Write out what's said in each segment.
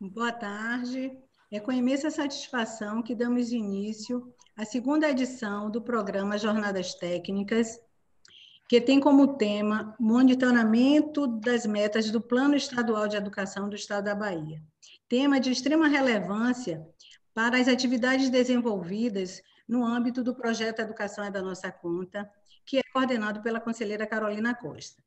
Boa tarde. É com imensa satisfação que damos início à segunda edição do programa Jornadas Técnicas, que tem como tema monitoramento das metas do Plano Estadual de Educação do Estado da Bahia. Tema de extrema relevância para as atividades desenvolvidas no âmbito do projeto Educação é da Nossa Conta, que é coordenado pela conselheira Carolina Costa.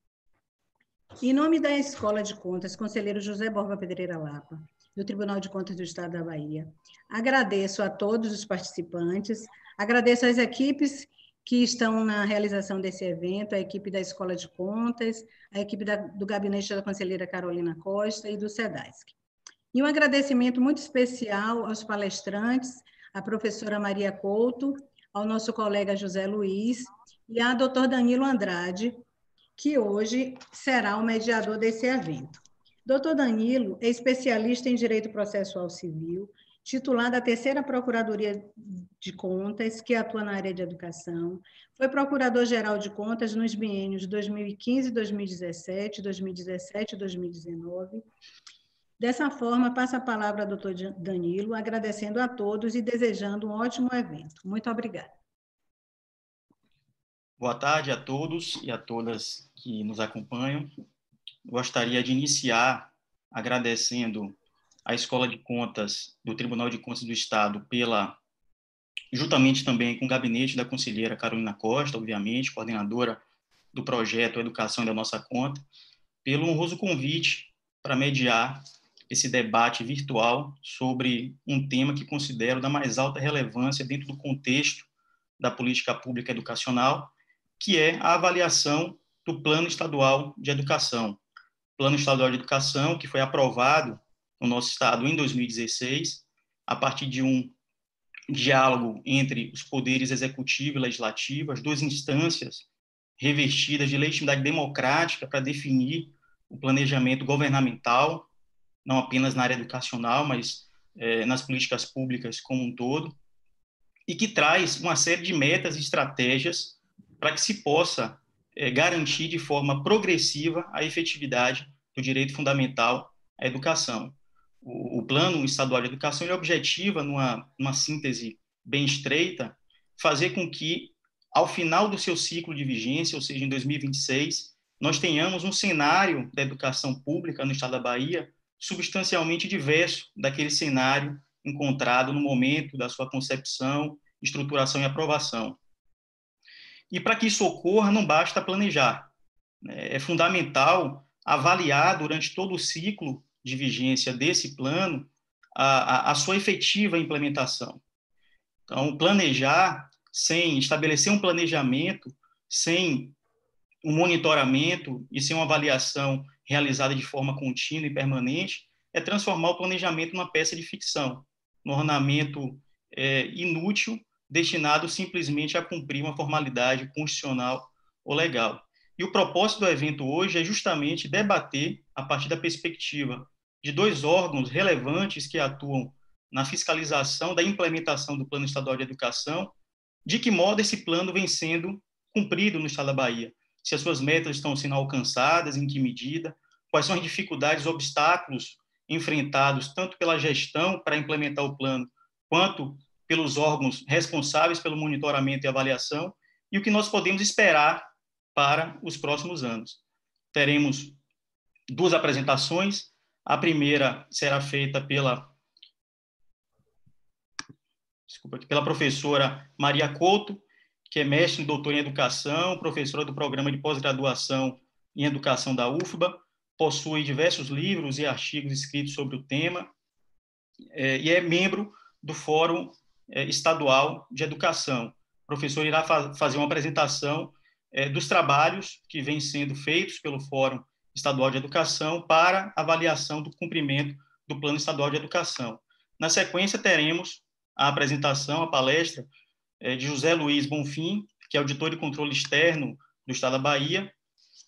Em nome da Escola de Contas, conselheiro José Borba Pedreira Lapa, do Tribunal de Contas do Estado da Bahia. Agradeço a todos os participantes, agradeço às equipes que estão na realização desse evento, a equipe da Escola de Contas, a equipe da, do gabinete da conselheira Carolina Costa e do SEDASC. E um agradecimento muito especial aos palestrantes, a professora Maria Couto, ao nosso colega José Luiz e ao doutor Danilo Andrade, que hoje será o mediador desse evento. Doutor Danilo é especialista em Direito Processual Civil, titular da Terceira Procuradoria de Contas, que atua na área de educação. Foi Procurador-Geral de Contas nos biênios 2015, 2017, 2017 e 2019. Dessa forma, passo a palavra ao doutor Danilo, agradecendo a todos e desejando um ótimo evento. Muito obrigada. Boa tarde a todos e a todas que nos acompanham gostaria de iniciar agradecendo à Escola de Contas do Tribunal de Contas do Estado pela juntamente também com o gabinete da conselheira Carolina Costa, obviamente, coordenadora do projeto Educação da Nossa Conta, pelo honroso convite para mediar esse debate virtual sobre um tema que considero da mais alta relevância dentro do contexto da política pública educacional, que é a avaliação do Plano Estadual de Educação, Plano Estadual de Educação, que foi aprovado no nosso estado em 2016, a partir de um diálogo entre os poderes executivo e legislativo, as duas instâncias revestidas de legitimidade democrática para definir o planejamento governamental, não apenas na área educacional, mas é, nas políticas públicas como um todo, e que traz uma série de metas e estratégias para que se possa é, garantir de forma progressiva a efetividade do direito fundamental à educação. O, o Plano Estadual de Educação ele objetiva, numa, numa síntese bem estreita, fazer com que, ao final do seu ciclo de vigência, ou seja, em 2026, nós tenhamos um cenário da educação pública no estado da Bahia substancialmente diverso daquele cenário encontrado no momento da sua concepção, estruturação e aprovação. E para que isso ocorra, não basta planejar. Né? É fundamental avaliar durante todo o ciclo de vigência desse plano a, a, a sua efetiva implementação. Então, planejar sem estabelecer um planejamento, sem um monitoramento e sem uma avaliação realizada de forma contínua e permanente, é transformar o planejamento numa peça de ficção, num ornamento é, inútil destinado simplesmente a cumprir uma formalidade constitucional ou legal. E o propósito do evento hoje é justamente debater, a partir da perspectiva de dois órgãos relevantes que atuam na fiscalização da implementação do Plano Estadual de Educação, de que modo esse plano vem sendo cumprido no Estado da Bahia. Se as suas metas estão sendo alcançadas, em que medida, quais são as dificuldades, obstáculos enfrentados tanto pela gestão para implementar o plano, quanto pelos órgãos responsáveis pelo monitoramento e avaliação e o que nós podemos esperar para os próximos anos. Teremos duas apresentações. A primeira será feita pela desculpa, pela professora Maria Couto, que é mestre e doutora em educação, professora do programa de pós-graduação em educação da UFBA, possui diversos livros e artigos escritos sobre o tema é, e é membro do Fórum estadual de educação. O professor irá fa fazer uma apresentação é, dos trabalhos que vêm sendo feitos pelo Fórum Estadual de Educação para avaliação do cumprimento do Plano Estadual de Educação. Na sequência, teremos a apresentação, a palestra é, de José Luiz Bonfim, que é auditor de controle externo do Estado da Bahia,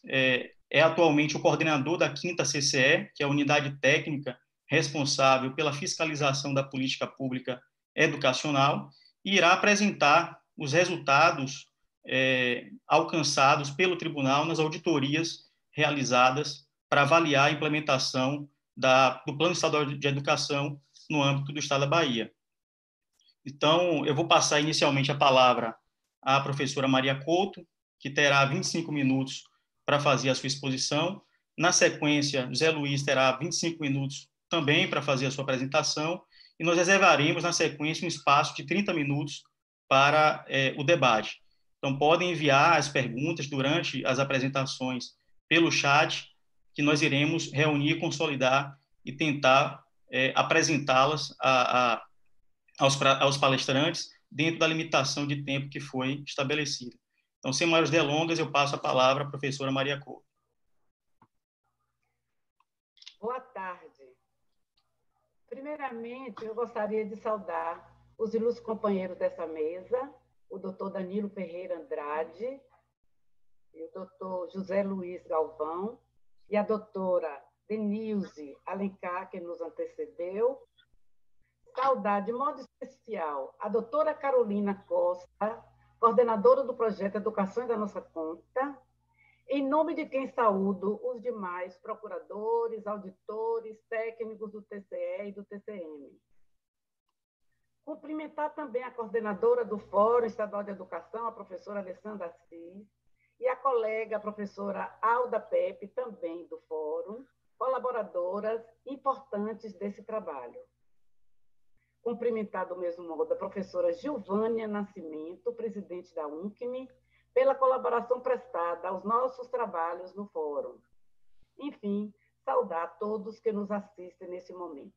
é, é atualmente o coordenador da 5 CCE, que é a unidade técnica responsável pela fiscalização da política pública educacional e irá apresentar os resultados é, alcançados pelo tribunal nas auditorias realizadas para avaliar a implementação da, do Plano Estadual de Educação no âmbito do Estado da Bahia. Então, eu vou passar inicialmente a palavra à professora Maria Couto, que terá 25 minutos para fazer a sua exposição. Na sequência, José Luiz terá 25 minutos também para fazer a sua apresentação, e nós reservaremos, na sequência, um espaço de 30 minutos para é, o debate. Então, podem enviar as perguntas durante as apresentações pelo chat, que nós iremos reunir, consolidar e tentar é, apresentá-las aos, aos palestrantes dentro da limitação de tempo que foi estabelecida. Então, sem maiores delongas, eu passo a palavra à professora Maria Couto. Boa tarde. Primeiramente, eu gostaria de saudar os ilustres companheiros dessa mesa, o doutor Danilo Ferreira Andrade, e o doutor José Luiz Galvão, e a doutora Denilze Alencar, que nos antecedeu. Saudar de modo especial a doutora Carolina Costa, coordenadora do projeto Educação da Nossa Conta, em nome de quem saúdo os demais procuradores, auditores, técnicos do TCE e do TCM. Cumprimentar também a coordenadora do Fórum Estadual de Educação, a professora Alessandra Assis, e a colega a professora Alda Pepe, também do Fórum, colaboradoras importantes desse trabalho. Cumprimentar do mesmo modo a professora Gilvânia Nascimento, presidente da UNCME, pela colaboração prestada aos nossos trabalhos no Fórum. Enfim, saudar todos que nos assistem nesse momento.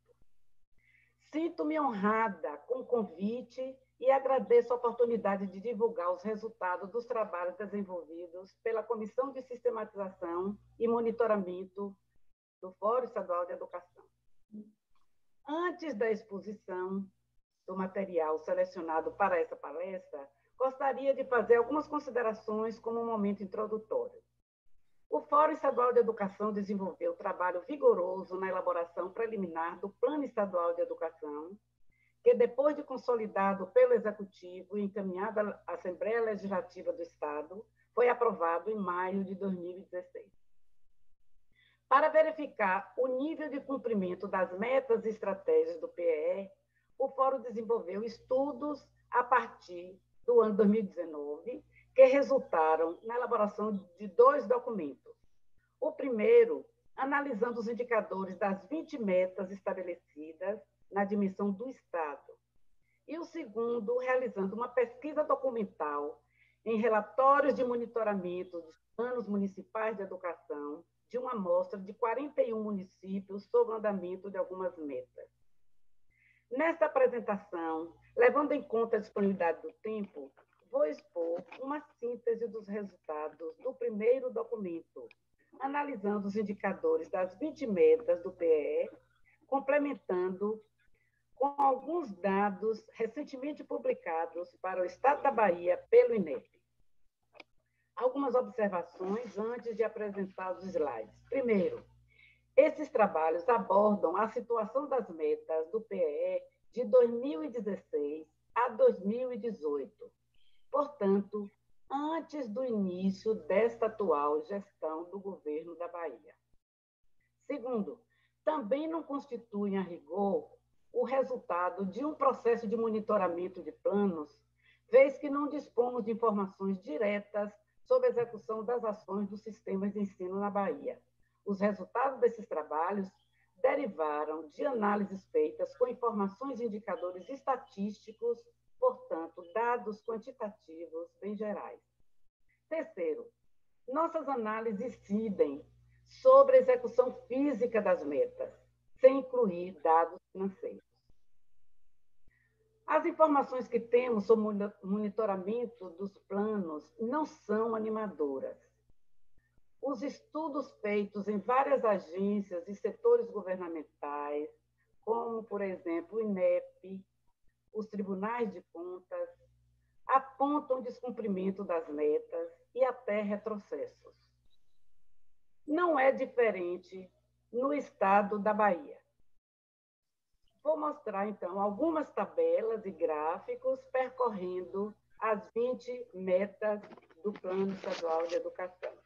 Sinto-me honrada com o convite e agradeço a oportunidade de divulgar os resultados dos trabalhos desenvolvidos pela Comissão de Sistematização e Monitoramento do Fórum Estadual de Educação. Antes da exposição do material selecionado para essa palestra, gostaria de fazer algumas considerações como um momento introdutório. O Fórum Estadual de Educação desenvolveu trabalho vigoroso na elaboração preliminar do Plano Estadual de Educação, que, depois de consolidado pelo Executivo e encaminhado à Assembleia Legislativa do Estado, foi aprovado em maio de 2016. Para verificar o nível de cumprimento das metas e estratégias do PE, o Fórum desenvolveu estudos a partir do ano 2019, que resultaram na elaboração de dois documentos. O primeiro, analisando os indicadores das 20 metas estabelecidas na dimensão do Estado. E o segundo, realizando uma pesquisa documental em relatórios de monitoramento dos planos municipais de educação de uma amostra de 41 municípios sobre o andamento de algumas metas. Nesta apresentação, levando em conta a disponibilidade do tempo, vou expor uma síntese dos resultados do primeiro documento, analisando os indicadores das 20 metas do PE, complementando com alguns dados recentemente publicados para o Estado da Bahia pelo INEP. Algumas observações antes de apresentar os slides. Primeiro, esses trabalhos abordam a situação das metas do PE de 2016 a 2018. Portanto, antes do início desta atual gestão do governo da Bahia. Segundo, também não constituem a rigor o resultado de um processo de monitoramento de planos, vez que não dispomos de informações diretas sobre a execução das ações dos sistemas de ensino na Bahia. Os resultados desses trabalhos derivaram de análises feitas com informações e indicadores estatísticos, portanto, dados quantitativos bem gerais. Terceiro, nossas análises incidem sobre a execução física das metas, sem incluir dados financeiros. As informações que temos sobre monitoramento dos planos não são animadoras. Os estudos feitos em várias agências e setores governamentais, como, por exemplo, o INEP, os tribunais de contas, apontam descumprimento das metas e até retrocessos. Não é diferente no estado da Bahia. Vou mostrar, então, algumas tabelas e gráficos percorrendo as 20 metas do Plano Estadual de Educação.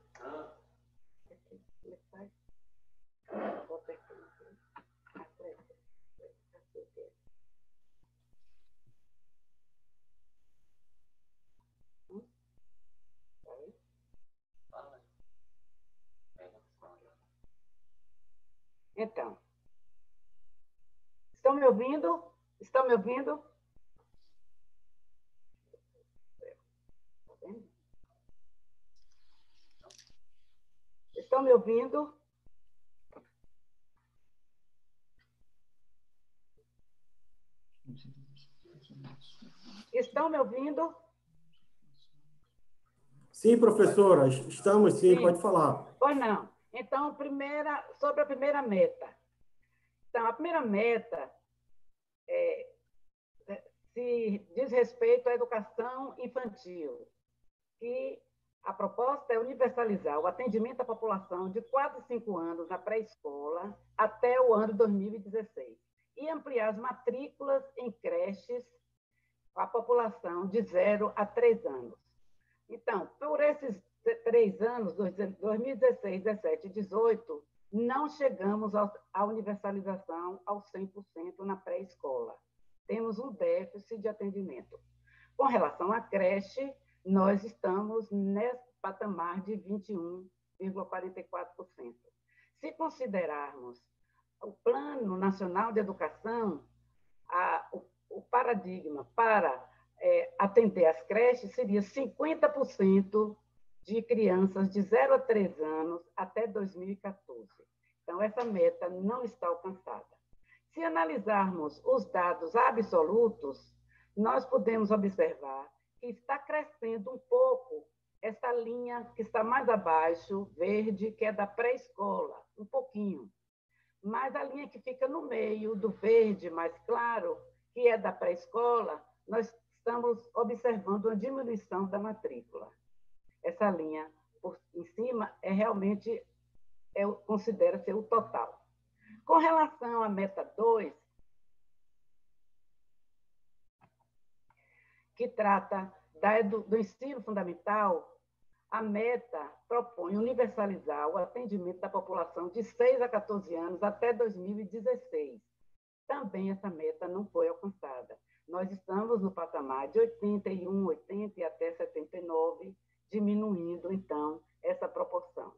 me ouvindo? Estão me ouvindo? Estão me ouvindo? Sim, professora, estamos sim, sim. pode falar. Pois não. Então, primeira, sobre a primeira meta. Então, a primeira meta é, é se diz respeito à educação infantil, que a proposta é universalizar o atendimento à população de 4 a 5 anos na pré-escola até o ano 2016 e ampliar as matrículas em creches a população de 0 a 3 anos. Então, por esses três anos, 2016, 17 e 18, não chegamos à universalização ao 100% na pré-escola. Temos um déficit de atendimento. Com relação à creche, nós estamos nesse patamar de 21,44%. Se considerarmos o Plano Nacional de Educação, a, o, o, paradigma para é, atender as creches seria 50% de crianças de 0 a 3 anos até 2014. Então, essa meta não está alcançada. Se analisarmos os dados absolutos, nós podemos observar que está crescendo um pouco essa linha que está mais abaixo, verde, que é da pré-escola, um pouquinho. Mas a linha que fica no meio do verde mais claro, que é da pré-escola, nós estamos observando uma diminuição da matrícula. Essa linha por em cima é realmente, é, considera-se o total. Com relação à meta 2, que trata da, do, do ensino fundamental, a meta propõe universalizar o atendimento da população de 6 a 14 anos até 2016. Também essa meta não foi alcançada. Nós estamos no patamar de 81, 80 e até 79, diminuindo, então, essa proporção.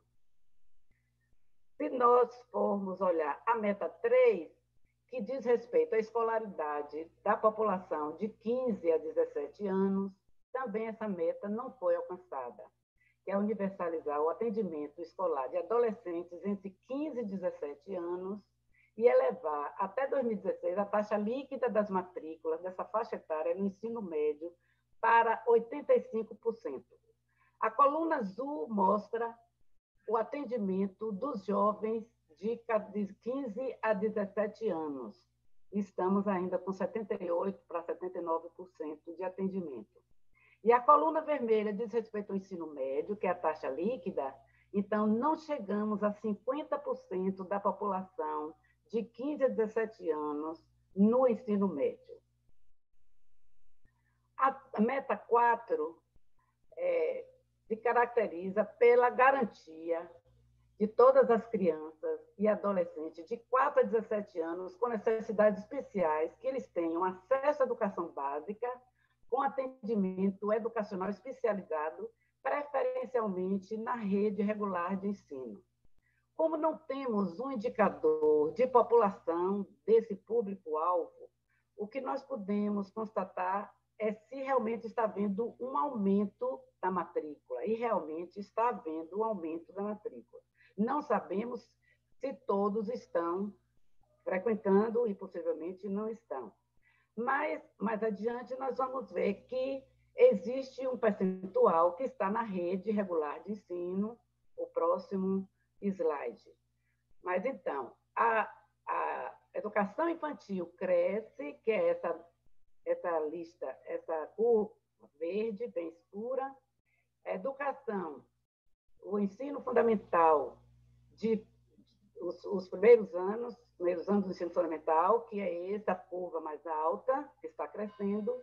Se nós formos olhar a meta 3, que diz respeito à escolaridade da população de 15 a 17 anos, também essa meta não foi alcançada, que é universalizar o atendimento escolar de adolescentes entre 15 e 17 anos e elevar até 2016 a taxa líquida das matrículas dessa faixa etária no ensino médio para 85%. A coluna azul mostra o atendimento dos jovens de 15 a 17 anos. Estamos ainda com 78% para 79% de atendimento. E a coluna vermelha diz respeito ao ensino médio, que é a taxa líquida, então não chegamos a 50% da população de 15 a 17 anos no ensino médio. A meta 4 é, se caracteriza pela garantia de todas as crianças e adolescentes de 4 a 17 anos com necessidades especiais que eles tenham acesso à educação básica com atendimento educacional especializado, preferencialmente na rede regular de ensino. Como não temos um indicador de população desse público-alvo, o que nós podemos constatar é se realmente está havendo um aumento da matrícula, e realmente está havendo um aumento da matrícula. Não sabemos se todos estão frequentando e possivelmente não estão. Mas, mais adiante, nós vamos ver que existe um percentual que está na rede regular de ensino, o próximo slide. Mas, então, a, a educação infantil cresce, que é essa, essa lista, essa cor verde, bem escura. Educação, o ensino fundamental de os, os, primeiros anos, primeiros anos do ensino fundamental, que é essa curva mais alta, que está crescendo,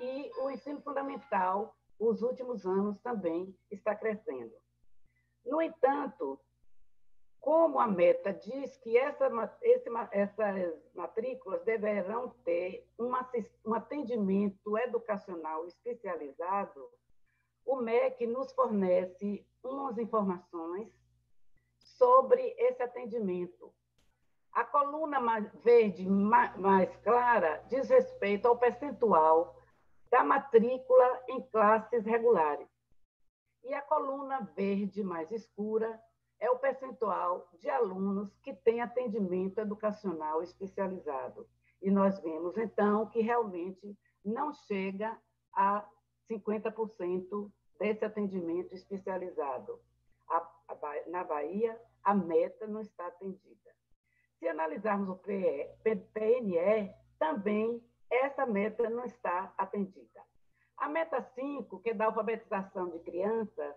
e o ensino fundamental os últimos anos também está crescendo. No entanto, como a meta diz que essa, esse, essas matrículas deverão ter um, um atendimento educacional especializado, o MEC nos fornece umas informações sobre esse atendimento. A coluna verde mais clara diz respeito ao percentual da matrícula em classes regulares. E a coluna verde mais escura é o percentual de alunos que têm atendimento educacional especializado. E nós vemos, então, que realmente não chega a 50% desse atendimento especializado. A, a, na Bahia, a meta não está atendida. Se analisarmos o PNE, também essa meta não está atendida. A meta 5, que é da alfabetização de crianças,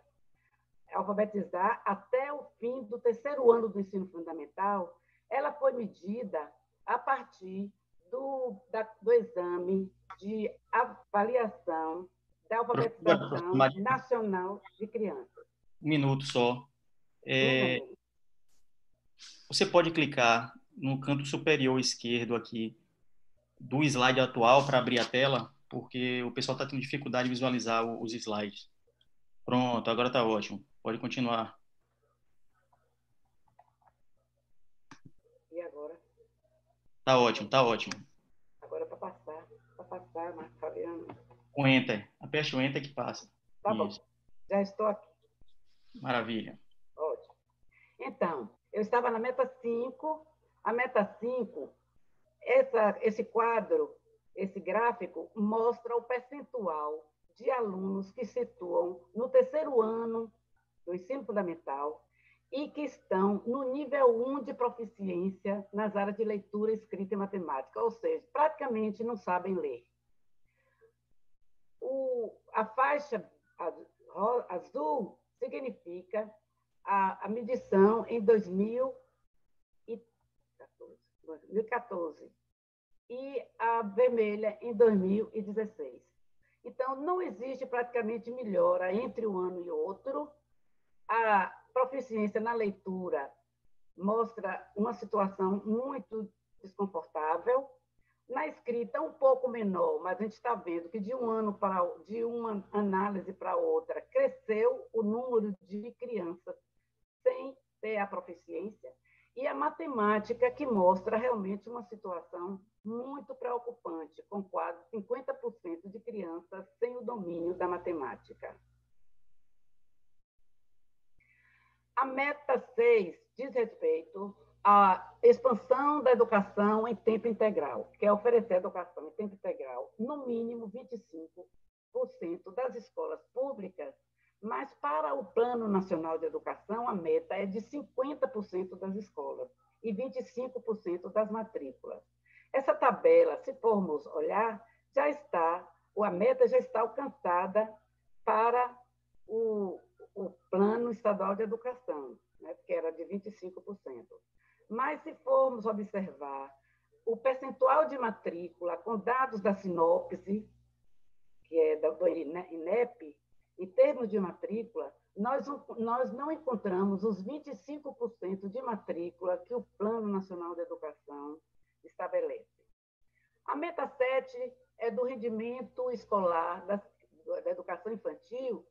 alfabetizar até o fim do terceiro ano do ensino fundamental, ela foi medida a partir do, da, do exame de avaliação da alfabetização nacional de crianças. Um minuto só. É, você pode clicar no canto superior esquerdo aqui do slide atual para abrir a tela, porque o pessoal está tendo dificuldade de visualizar os slides. Pronto, agora está ótimo. Pode continuar. E agora? Tá ótimo, tá ótimo. Agora para passar, para passar, Marco Fabiano. Com Enter. Aperte o Enter que passa. Tá Isso. bom. Já estou aqui. Maravilha. Ótimo. Então, eu estava na meta 5. A meta 5, essa, esse quadro, esse gráfico, mostra o percentual de alunos que situam no terceiro ano do ensino fundamental e que estão no nível 1 de proficiência nas áreas de leitura, escrita e matemática, ou seja, praticamente não sabem ler. O, a faixa azul significa a, a medição em 2014, 2014 e a vermelha em 2016. Então, não existe praticamente melhora entre um ano e outro, a proficiência na leitura mostra uma situação muito desconfortável. Na escrita, um pouco menor, mas a gente está vendo que de um ano para de uma análise para outra cresceu o número de crianças sem ter a proficiência e a matemática que mostra realmente uma situação muito preocupante, com quase 50% de crianças sem o domínio da matemática. A meta 6 diz respeito à expansão da educação em tempo integral, que é oferecer educação em tempo integral, no mínimo 25% das escolas públicas, mas para o Plano Nacional de Educação, a meta é de 50% das escolas e 25% das matrículas. Essa tabela, se formos olhar, já está, a meta já está alcançada para o, o Plano Estadual de Educação, né, que era de 25%. Mas, se formos observar o percentual de matrícula com dados da sinopse, que é do INEP, em termos de matrícula, nós, nós não encontramos os 25% de matrícula que o Plano Nacional de Educação estabelece. A meta 7 é do rendimento escolar da, da educação infantil,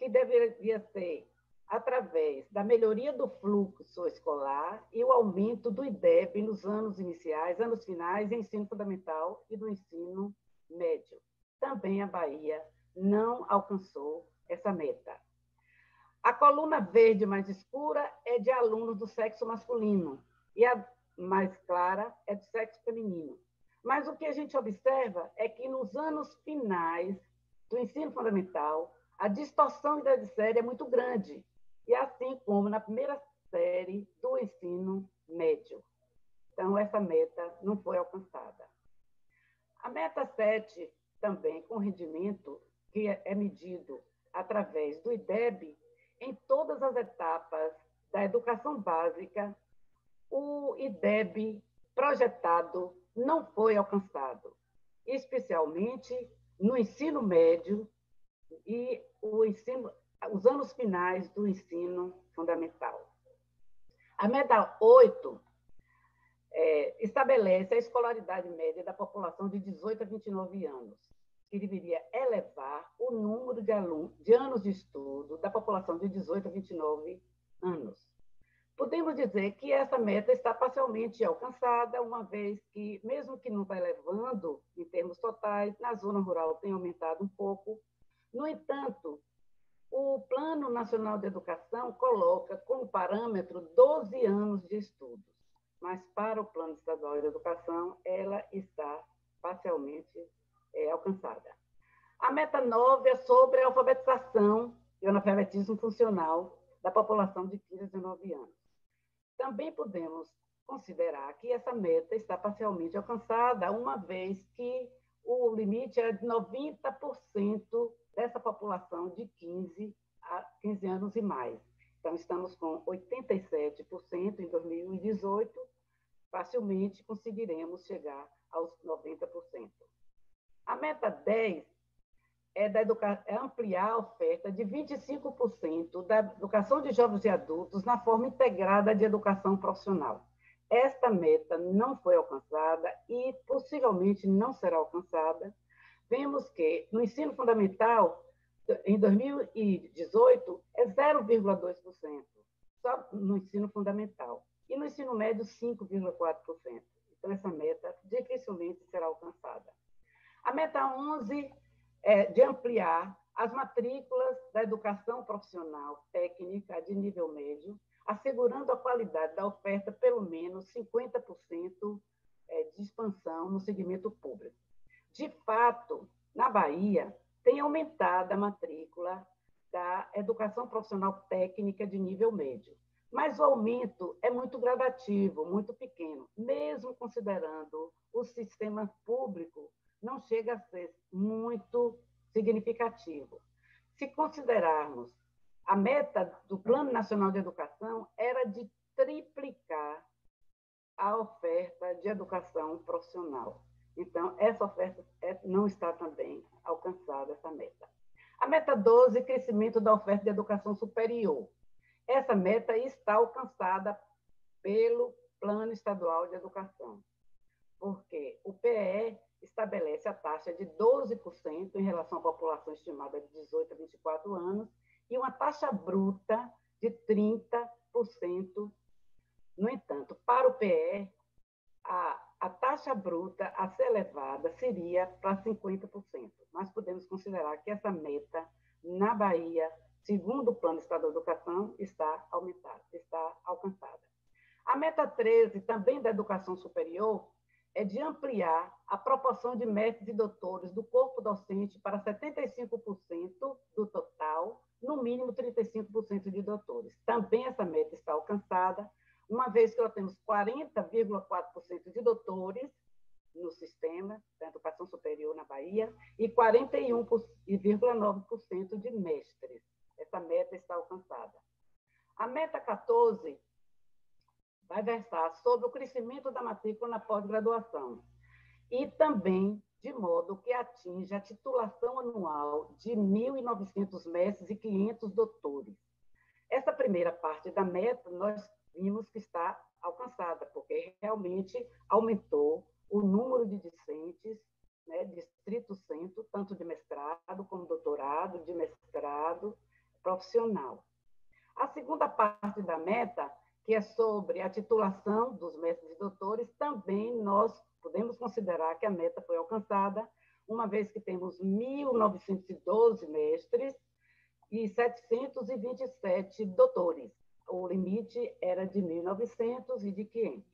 que deveria ser através da melhoria do fluxo escolar e o aumento do IDEB nos anos iniciais, anos finais, ensino fundamental e do ensino médio. Também a Bahia não alcançou essa meta. A coluna verde mais escura é de alunos do sexo masculino e a mais clara é do sexo feminino. Mas o que a gente observa é que nos anos finais do ensino fundamental, a distorção da série é muito grande, e assim como na primeira série do ensino médio. Então, essa meta não foi alcançada. A meta 7, também com rendimento, que é medido através do IDEB, em todas as etapas da educação básica, o IDEB projetado não foi alcançado, especialmente no ensino médio e o ensino, os anos finais do ensino fundamental. A meta 8 é, estabelece a escolaridade média da população de 18 a 29 anos, que deveria elevar o número de, de anos de estudo da população de 18 a 29 anos. Podemos dizer que essa meta está parcialmente alcançada, uma vez que, mesmo que não está elevando em termos totais, na zona rural tem aumentado um pouco. No entanto, o Plano Nacional de Educação coloca como parâmetro 12 anos de estudos, mas para o Plano Estadual de Educação, ela está parcialmente é, alcançada. A meta 9 é sobre a alfabetização e o analfabetismo funcional da população de 15 a 19 anos. Também podemos considerar que essa meta está parcialmente alcançada, uma vez que o limite é de 90% dessa população de 15 a 15 anos e mais. Então, estamos com 87% em 2018, facilmente conseguiremos chegar aos 90%. A meta 10 é, da é ampliar a oferta de 25% da educação de jovens e adultos na forma integrada de educação profissional. Esta meta não foi alcançada e possivelmente não será alcançada. Vemos que no ensino fundamental, em 2018, é 0,2%, só no ensino fundamental. E no ensino médio, 5,4%. Então, essa meta dificilmente será alcançada. A meta 11 é de ampliar as matrículas da educação profissional técnica de nível médio, assegurando a qualidade da oferta pelo menos 50% é, de expansão no segmento público. De fato, na Bahia, tem aumentado a matrícula da educação profissional técnica de nível médio. Mas o aumento é muito gradativo, muito pequeno, mesmo considerando o sistema público não chega a ser muito significativo. Se considerarmos a meta do Plano Nacional de Educação era de triplicar a oferta de educação profissional. Então, essa oferta é, não está também alcançada, essa meta. A meta 12, crescimento da oferta de educação superior. Essa meta está alcançada pelo Plano Estadual de Educação, porque o PE estabelece a taxa de 12% em relação à população estimada de 18 a 24 anos e uma taxa bruta de 30%. No entanto, para o PE, a, a taxa bruta a ser elevada seria para 50%. Nós podemos considerar que essa meta, na Bahia, segundo o Plano Estadual de Educação, está aumentada, está alcançada. A meta 13, também da educação superior, é de ampliar a proporção de mestres e doutores do corpo docente para 75% do total, no mínimo 35% de doutores. Também essa meta está alcançada, uma vez que nós temos 40,4% de doutores no sistema da educação superior na Bahia e 41,9% de mestres. Essa meta está alcançada. A meta 14 vai versar sobre o crescimento da matrícula na pós-graduação e também de modo que atinja a titulação anual de 1.900 mestres e 500 doutores. Essa primeira parte da meta nós vimos que está alcançada, porque realmente aumentou o número de discentes, né, de estrito centro, tanto de mestrado como doutorado, de mestrado profissional. A segunda parte da meta que é sobre a titulação dos mestres e doutores, também nós podemos considerar que a meta foi alcançada, uma vez que temos 1.912 mestres e 727 doutores. O limite era de 1.900 e de 500.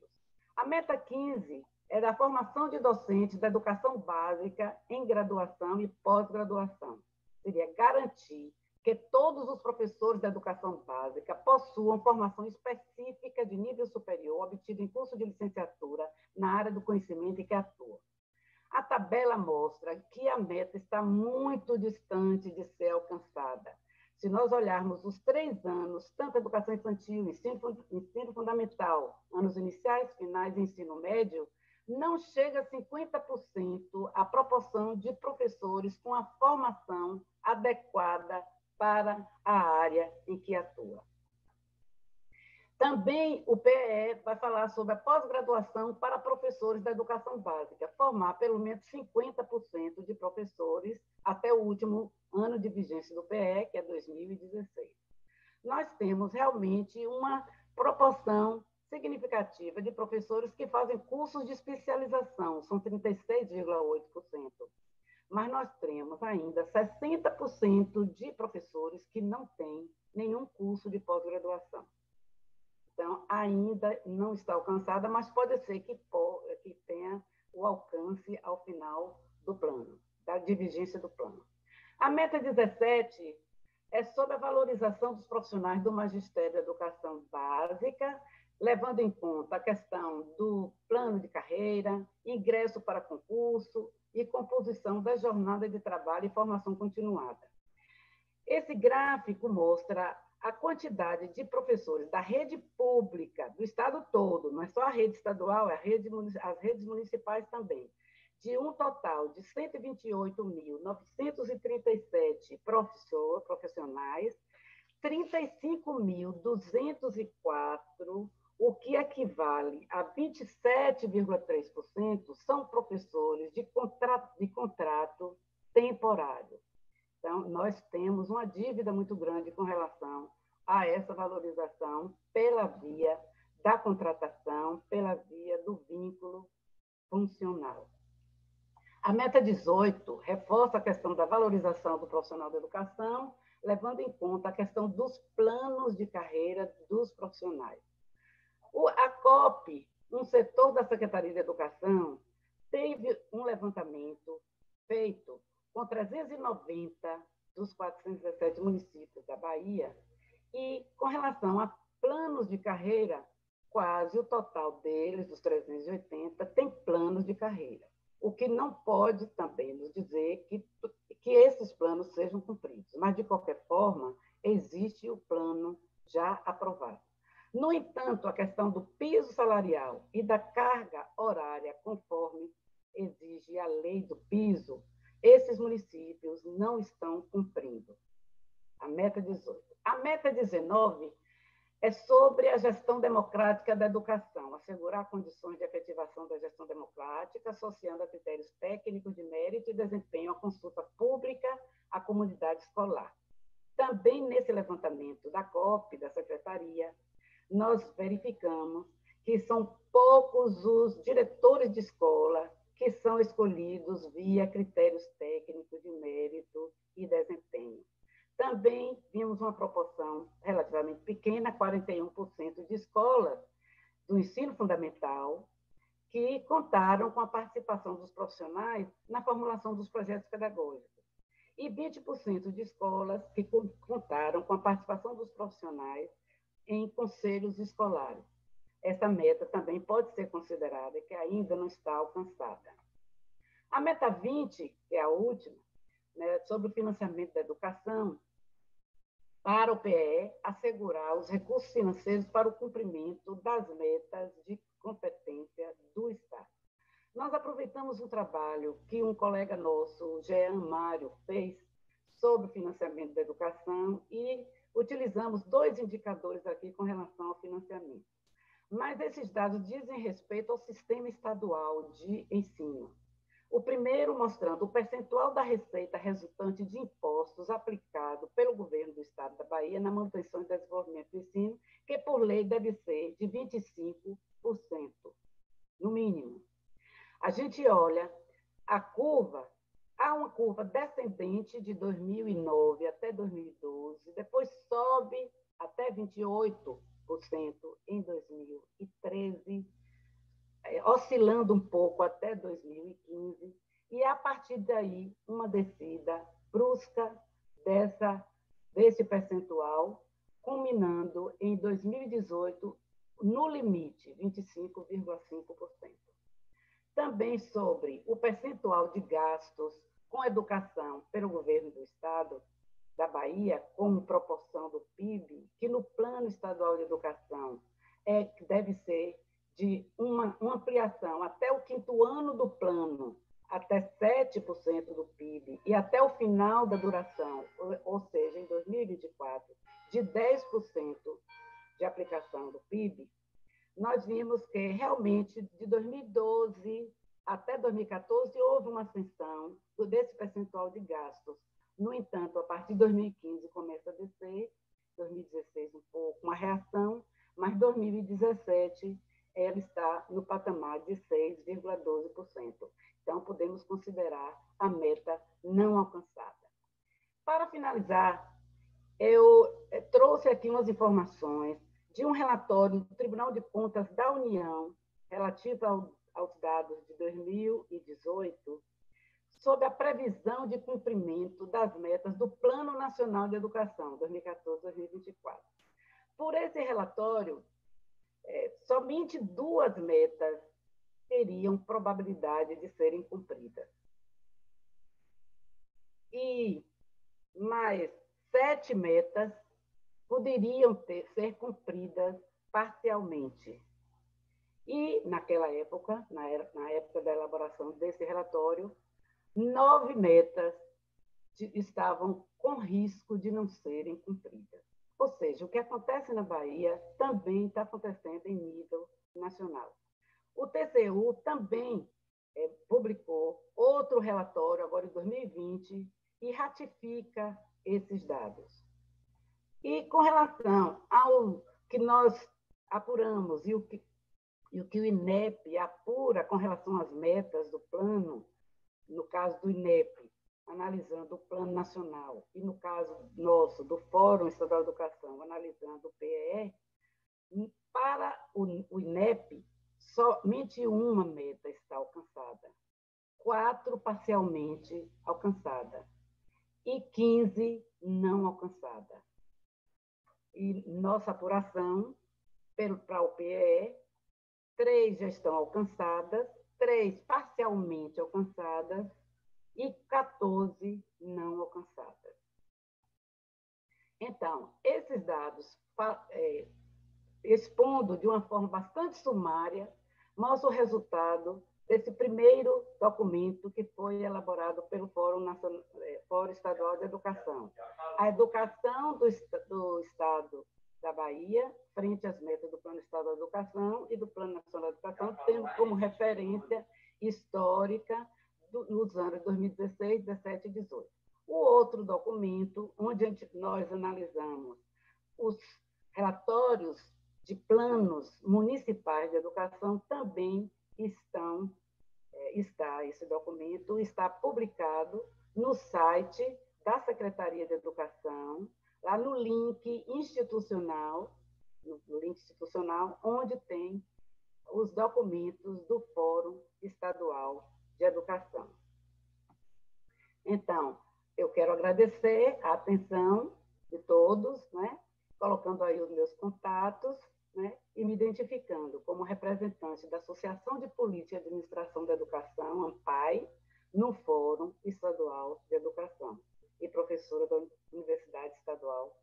A meta 15 é da formação de docentes da educação básica em graduação e pós-graduação. Seria garantir que todos os professores da educação básica possuam formação específica de nível superior obtida em curso de licenciatura na área do conhecimento em que atua. A tabela mostra que a meta está muito distante de ser alcançada. Se nós olharmos os três anos, tanto a educação infantil, ensino, ensino fundamental, anos iniciais, finais e ensino médio, não chega a 50% a proporção de professores com a formação adequada para a área em que atua. Também o PE vai falar sobre a pós-graduação para professores da educação básica, formar pelo menos 50% de professores até o último ano de vigência do PE, que é 2016. Nós temos realmente uma proporção significativa de professores que fazem cursos de especialização, são 36,8%. Mas nós temos ainda 60% de professores que não têm nenhum curso de pós-graduação. Então, ainda não está alcançada, mas pode ser que, que tenha o alcance ao final do plano, da divergência do plano. A meta 17 é sobre a valorização dos profissionais do magistério da educação básica levando em conta a questão do plano de carreira, ingresso para concurso e composição da jornada de trabalho e formação continuada. Esse gráfico mostra a quantidade de professores da rede pública do estado todo, não é só a rede estadual, é a rede, as redes municipais também, de um total de 128.937 profissionais, 35.204 o que equivale a 27,3% são professores de contrato, de contrato temporário. Então, nós temos uma dívida muito grande com relação a essa valorização pela via da contratação, pela via do vínculo funcional. A meta 18 reforça a questão da valorização do profissional da educação, levando em conta a questão dos planos de carreira dos profissionais. A COP, um setor da Secretaria de Educação, teve um levantamento feito com 390 dos 417 municípios da Bahia e, com relação a planos de carreira, quase o total deles, dos 380, tem planos de carreira. O que não pode também nos dizer que, que esses planos sejam cumpridos, mas, de qualquer forma, existe o plano já aprovado. No entanto, a questão do piso salarial e da carga horária, conforme exige a lei do piso, esses municípios não estão cumprindo. A meta 18. A meta 19 é sobre a gestão democrática da educação, assegurar condições de efetivação da gestão democrática, associando a critérios técnicos de mérito e desempenho a consulta pública à comunidade escolar. Também nesse levantamento da COP, da Secretaria, nós verificamos que são poucos os diretores de escola que são escolhidos via critérios técnicos de mérito e desempenho. Também vimos uma proporção relativamente pequena, 41% de escolas do ensino fundamental, que contaram com a participação dos profissionais na formulação dos projetos pedagógicos. E 20% de escolas que contaram com a participação dos profissionais em conselhos escolares. Essa meta também pode ser considerada que ainda não está alcançada. A meta 20, que é a última, né, sobre o financiamento da educação, para o PE assegurar os recursos financeiros para o cumprimento das metas de competência do Estado. Nós aproveitamos um trabalho que um colega nosso, Jean Mário, fez sobre o financiamento da educação e utilizamos dois indicadores aqui com relação ao financiamento. Mas esses dados dizem respeito ao sistema estadual de ensino. O primeiro mostrando o percentual da receita resultante de impostos aplicado pelo governo do estado da Bahia na manutenção e desenvolvimento do ensino, que por lei deve ser de 25%, no mínimo. A gente olha a curva há uma curva descendente de 2009 até 2012, depois sobe até 28% em 2013, é, oscilando um pouco até 2015, e a partir daí uma descida brusca dessa desse percentual, culminando em 2018 no limite 25,5% também sobre o percentual de gastos com educação pelo governo do Estado da Bahia, como proporção do PIB, que no Plano Estadual de Educação é, deve ser de uma, uma ampliação até o quinto ano do plano, até 7% do PIB, e até o final da duração, ou, ou seja, em 2024, de 10% de aplicação do PIB, nós vimos que realmente de 2012 até 2014 houve uma ascensão desse percentual de gastos. No entanto, a partir de 2015 começa a descer, 2016 um pouco, uma reação, mas 2017 ela está no patamar de 6,12%. Então, podemos considerar a meta não alcançada. Para finalizar, eu eh, trouxe aqui umas informações de um relatório do Tribunal de Contas da União relativo ao, aos dados de 2018 sobre a previsão de cumprimento das metas do Plano Nacional de Educação 2014-2024. Por esse relatório, é, somente duas metas teriam probabilidade de serem cumpridas. E mais sete metas poderiam ter, ser cumpridas parcialmente. E, naquela época, na, era, na época da elaboração desse relatório, nove metas de, estavam com risco de não serem cumpridas. Ou seja, o que acontece na Bahia também está acontecendo em nível nacional. O TCU também é, publicou outro relatório, agora em 2020, e ratifica esses dados. E com relação ao que nós apuramos e o que, e o, que o INEP apura com relação às metas do plano, no caso do INEP, analisando o Plano Nacional, e no caso nosso, do Fórum Estadual de Educação, analisando o PEE, para o INEP, somente uma meta está alcançada, quatro parcialmente alcançada e 15 não alcançada. E nossa apuração para o PEE, três já estão alcançadas, três parcialmente alcançadas e 14 não alcançadas. Então, esses dados, é, expondo de uma forma bastante sumária, mostram o resultado desse primeiro documento que foi elaborado pelo Fórum, Nacional, é, Fórum Estadual de Educação. A educação do, do Estado da Bahia, frente às metas do Plano Estadual de Educação e do Plano Nacional de Educação, tendo como referência histórica do, nos anos 2016, 17 e 18. O outro documento, onde nós analisamos os relatórios de planos municipais de educação, também estão é, está esse documento está publicado no site da Secretaria de Educação, lá no link institucional, no, link institucional, onde tem os documentos do Fórum Estadual de Educação. Então, eu quero agradecer a atenção de todos, né? colocando aí os meus contatos né? e me identificando como representante da Associação de Política e Administração da Educação, AMPAI, no Fórum Estadual de Educação e professora da Universidade Estadual,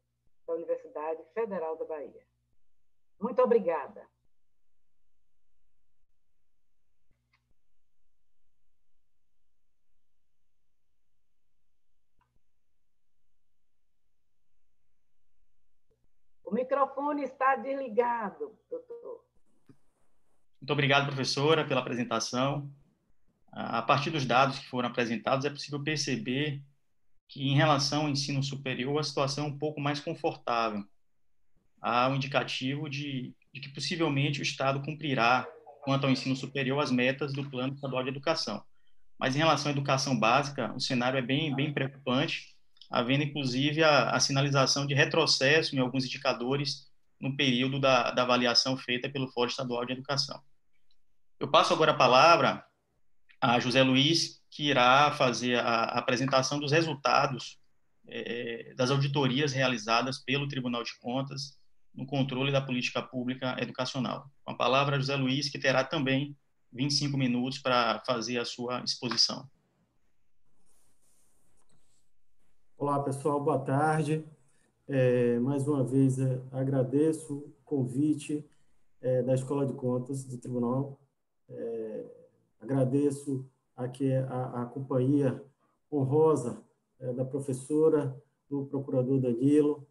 da Universidade Federal da Bahia. Muito obrigada. O microfone está desligado, doutor. Muito obrigado, professora, pela apresentação. A partir dos dados que foram apresentados, é possível perceber que, em relação ao ensino superior, a situação é um pouco mais confortável. Há um indicativo de, de que, possivelmente, o Estado cumprirá, quanto ao ensino superior, as metas do Plano Estadual de Educação. Mas, em relação à educação básica, o cenário é bem, bem preocupante havendo inclusive a, a sinalização de retrocesso em alguns indicadores no período da, da avaliação feita pelo Fórum Estadual de Educação. Eu passo agora a palavra a José Luiz, que irá fazer a, apresentação dos resultados é, das auditorias realizadas pelo Tribunal de Contas no controle da política pública educacional. Com a palavra, José Luiz, que terá também 25 minutos para fazer a sua exposição. Olá, pessoal, boa tarde. É, mais uma vez, é, agradeço o convite é, da Escola de Contas do Tribunal. É, agradeço aqui a, a companhia honrosa é, da professora, do procurador Danilo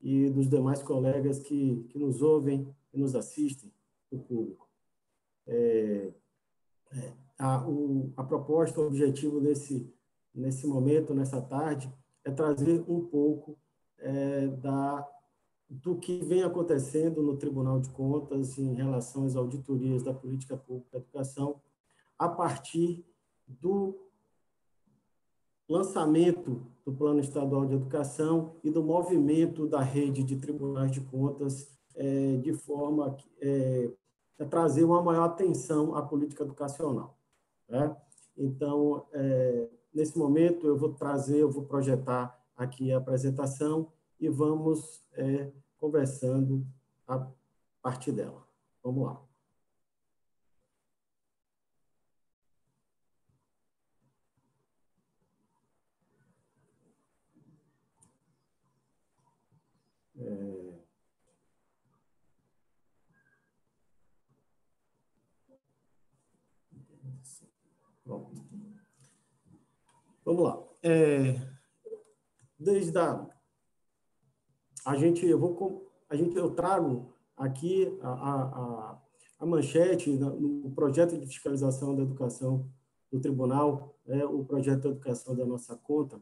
e dos demais colegas que, que nos ouvem e nos assistem, o público. É, é, a, o, a proposta, o objetivo nesse, nesse momento, nessa tarde, é trazer um pouco é, da, do que vem acontecendo no Tribunal de Contas em relação às auditorias da política pública da educação, a partir do lançamento do Plano Estadual de Educação e do movimento da rede de tribunais de contas é, de forma é, a trazer uma maior atenção à política educacional. Né? Então, é, nesse momento, eu vou trazer, eu vou projetar aqui a apresentação e vamos é, conversando a partir dela. Vamos lá. É... Vamos lá. É, desde a, a gente, eu vou, a gente, eu trago aqui a, a, a manchete no projeto de fiscalização da educação do tribunal, é o projeto de educação da nossa conta,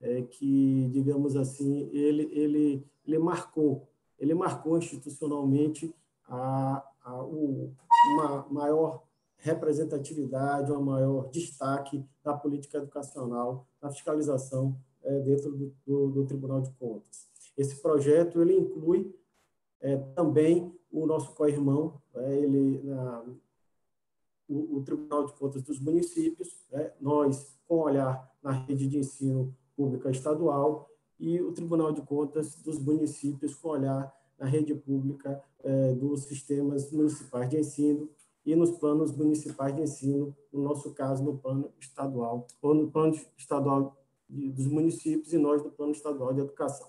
é, que, digamos assim, ele, ele, ele marcou, ele marcou institucionalmente a, a, o, uma maior representatividade, um maior destaque da política educacional na fiscalização é, dentro do, do, do, Tribunal de Contas. Esse projeto ele inclui é, também o nosso co-irmão, é, ele na, o, o, Tribunal de Contas dos municípios, né, nós com olhar na rede de ensino pública estadual e o Tribunal de Contas dos municípios com olhar na rede pública é, dos sistemas municipais de ensino e nos planos municipais de ensino, no nosso caso, no plano estadual, ou no plano estadual dos municípios e nós do plano estadual de educação.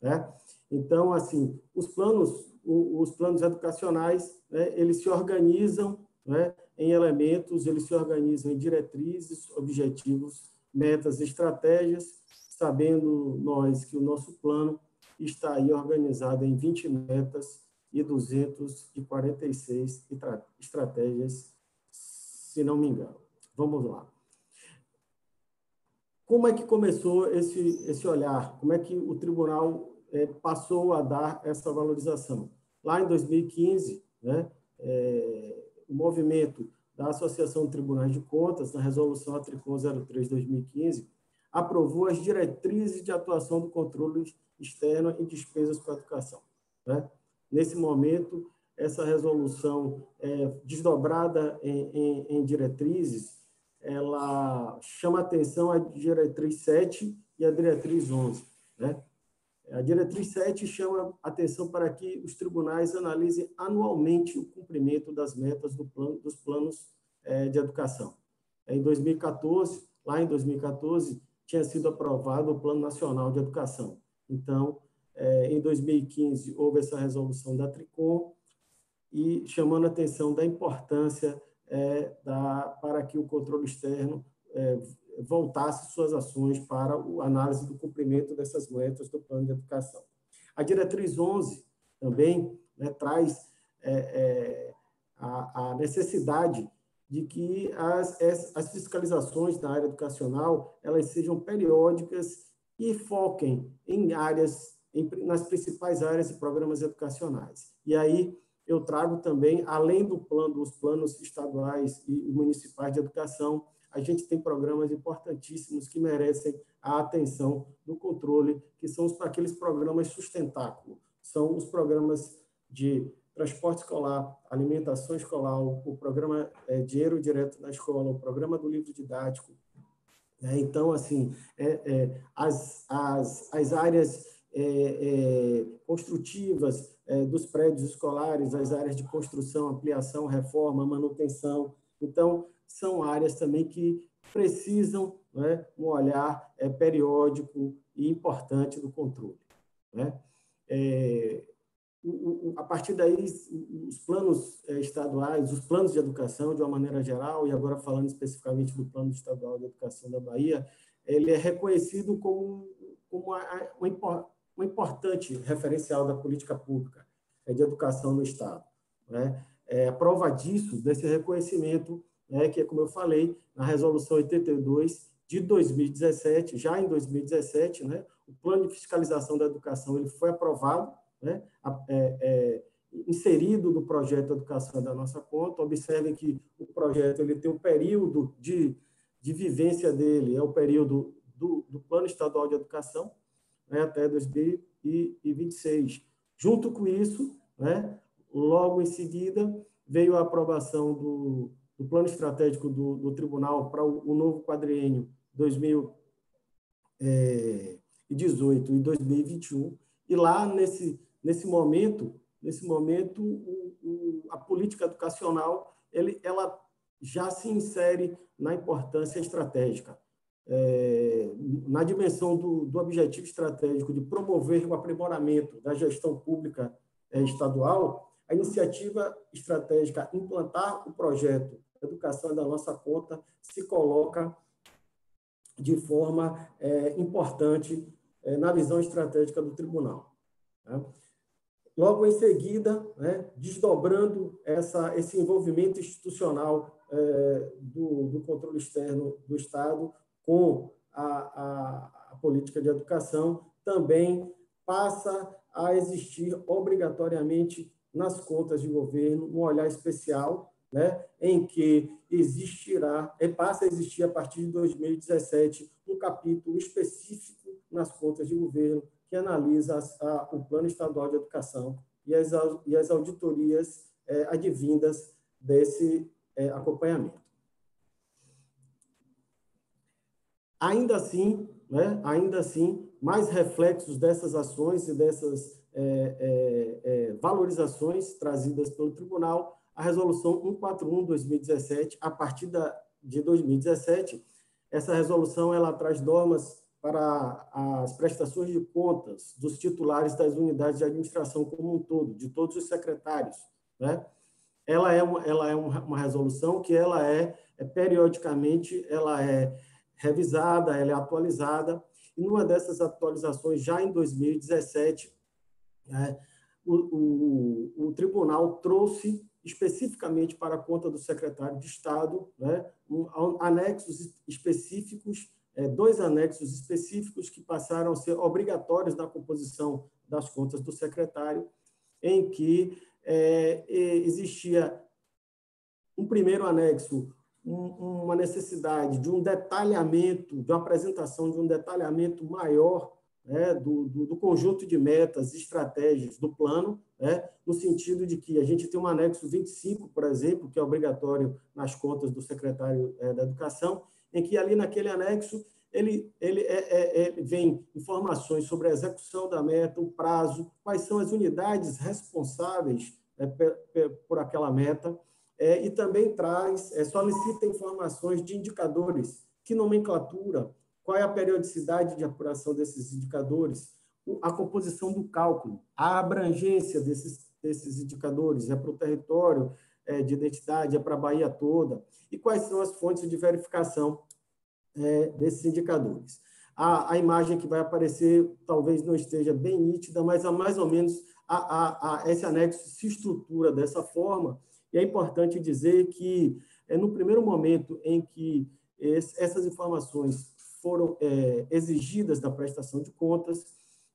Né? Então, assim, os planos, os planos educacionais, né, eles se organizam né, em elementos, eles se organizam em diretrizes, objetivos, metas, estratégias, sabendo nós que o nosso plano está aí organizado em 20 metas e 246 estratégias, se não me engano. Vamos lá. Como é que começou esse, esse olhar? Como é que o tribunal é, passou a dar essa valorização? Lá em 2015, né, é, o movimento da Associação de Tribunais de Contas, na resolução Atricom 03-2015, aprovou as diretrizes de atuação do controle externo em despesas com a educação. Né? Nesse momento, essa resolução é, desdobrada em, em, em, diretrizes, ela chama atenção a diretriz 7 e a diretriz 11. Né? A diretriz 7 chama atenção para que os tribunais analisem anualmente o cumprimento das metas do plano, dos planos é, de educação. Em 2014, lá em 2014, tinha sido aprovado o Plano Nacional de Educação. Então, é, em 2015, houve essa resolução da TRICOM e chamando a atenção da importância é, da, para que o controle externo voltasse suas ações para a análise do cumprimento dessas metas do plano de educação. A diretriz 11 também né, traz é, é, a, a, necessidade de que as, as fiscalizações na área educacional elas sejam periódicas e foquem em áreas em, nas principais áreas e programas educacionais. E aí eu trago também, além do plano, dos planos estaduais e municipais de educação, a gente tem programas importantíssimos que merecem a atenção do controle, que são os, aqueles programas sustentáculo. São os programas de transporte escolar, alimentação escolar, o programa é, Dinheiro Direto na Escola, o programa do livro didático. É, então, assim, é, é, as, as, as áreas é, é, construtivas dos prédios escolares, as áreas de construção, ampliação, reforma, manutenção. Então, são áreas também que precisam né, um olhar é, periódico e importante do controle. Né? É, a partir daí, os planos eh, estaduais, os planos de educação, de uma maneira geral, e agora falando especificamente do Plano Estadual de Educação da Bahia, ele é reconhecido como, como uma, uma importante referencial da política pública eh, de educação no Estado. Né? É, a prova disso, desse reconhecimento, é que, como eu falei, na Resolução 82 de 2017, já em 2017, né, o Plano de Fiscalização da Educação ele foi aprovado, né, é, é, inserido no projeto Educação da Nossa Conta. Observem que o projeto ele tem um período de, de vivência dele, é o período do, do Plano Estadual de Educação, né, até 2026. Junto com isso, né, logo em seguida, veio a aprovação do, do Plano Estratégico do, do Tribunal para o, o, novo quadriênio 2018 e 2021, e lá nesse nesse momento, nesse momento, o, o, a política educacional ele, ela já se insere na importância estratégica, é, na dimensão do, do, objetivo estratégico de promover o aprimoramento da gestão pública é, estadual, a iniciativa estratégica implantar o projeto Educação da Nossa Conta se coloca de forma é, importante é, na visão estratégica do tribunal. Né? Logo em seguida, né, desdobrando essa, esse envolvimento institucional é, do, do, controle externo do Estado com a, a, a política de educação, também passa a existir obrigatoriamente nas contas de governo um olhar especial, né, em que existirá, e passa a existir a partir de 2017 um capítulo específico nas contas de governo que analisa a, o Plano Estadual de Educação e as, e as auditorias é, advindas desse é, acompanhamento. Ainda assim, né, ainda assim, mais reflexos dessas ações e dessas é, é, é valorizações trazidas pelo Tribunal, a Resolução 141-2017, a partir da, de 2017, essa resolução ela traz normas para as prestações de contas dos titulares das unidades de administração como um todo, de todos os secretários, né? Ela é uma, ela é uma resolução que ela é, é periodicamente ela é revisada, ela é atualizada e numa dessas atualizações já em 2017 né, o, o, o tribunal trouxe especificamente para a conta do secretário de Estado né, um, anexos específicos é, dois anexos específicos que passaram a ser obrigatórios na composição das contas do secretário, em que é, existia um primeiro anexo, um, uma necessidade de um detalhamento, de uma apresentação de um detalhamento maior né, do, do, do, conjunto de metas estratégias do plano, né, no sentido de que a gente tem um anexo 25, por exemplo, que é obrigatório nas contas do secretário é, da Educação, em que ali naquele anexo ele, ele é, é, é, vem informações sobre a execução da meta, o prazo, quais são as unidades responsáveis é, por aquela meta, é, e também traz, é, solicita informações de indicadores, que nomenclatura, qual é a periodicidade de apuração desses indicadores, a composição do cálculo, a abrangência desses, desses indicadores, é para o território é, de identidade, é para a Bahia toda, e quais são as fontes de verificação é, desses indicadores. A, a, imagem que vai aparecer talvez não esteja bem nítida, mas a mais ou menos a, a, esse anexo se estrutura dessa forma, e é importante dizer que é, no primeiro momento em que essas informações foram é, exigidas da prestação de contas,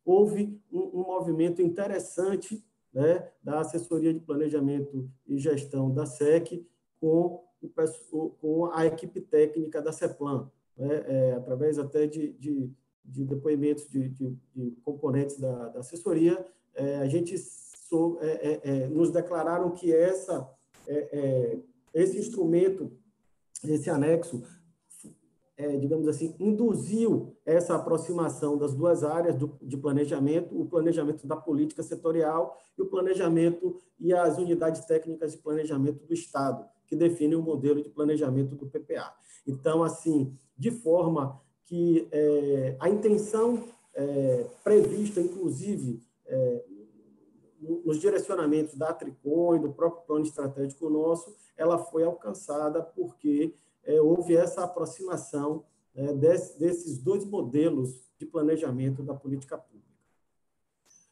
houve um, um movimento interessante né, da assessoria de planejamento e gestão da SEC com, o, com a equipe técnica da CEPLAN, né, é, através até de, de, de depoimentos de, de, componentes da, da assessoria, é, a gente é, é, é nos declararam que essa, é, esse instrumento, esse anexo, digamos assim, induziu essa aproximação das duas áreas do, de planejamento, o planejamento da política setorial e o planejamento e as unidades técnicas de planejamento do Estado, que definem o modelo de planejamento do PPA. Então, assim, de forma que é, a intenção é, prevista, inclusive, é, nos direcionamentos da Tricom e do próprio plano estratégico nosso, ela foi alcançada porque é, houve essa aproximação é, desse, desses dois modelos de planejamento da política pública.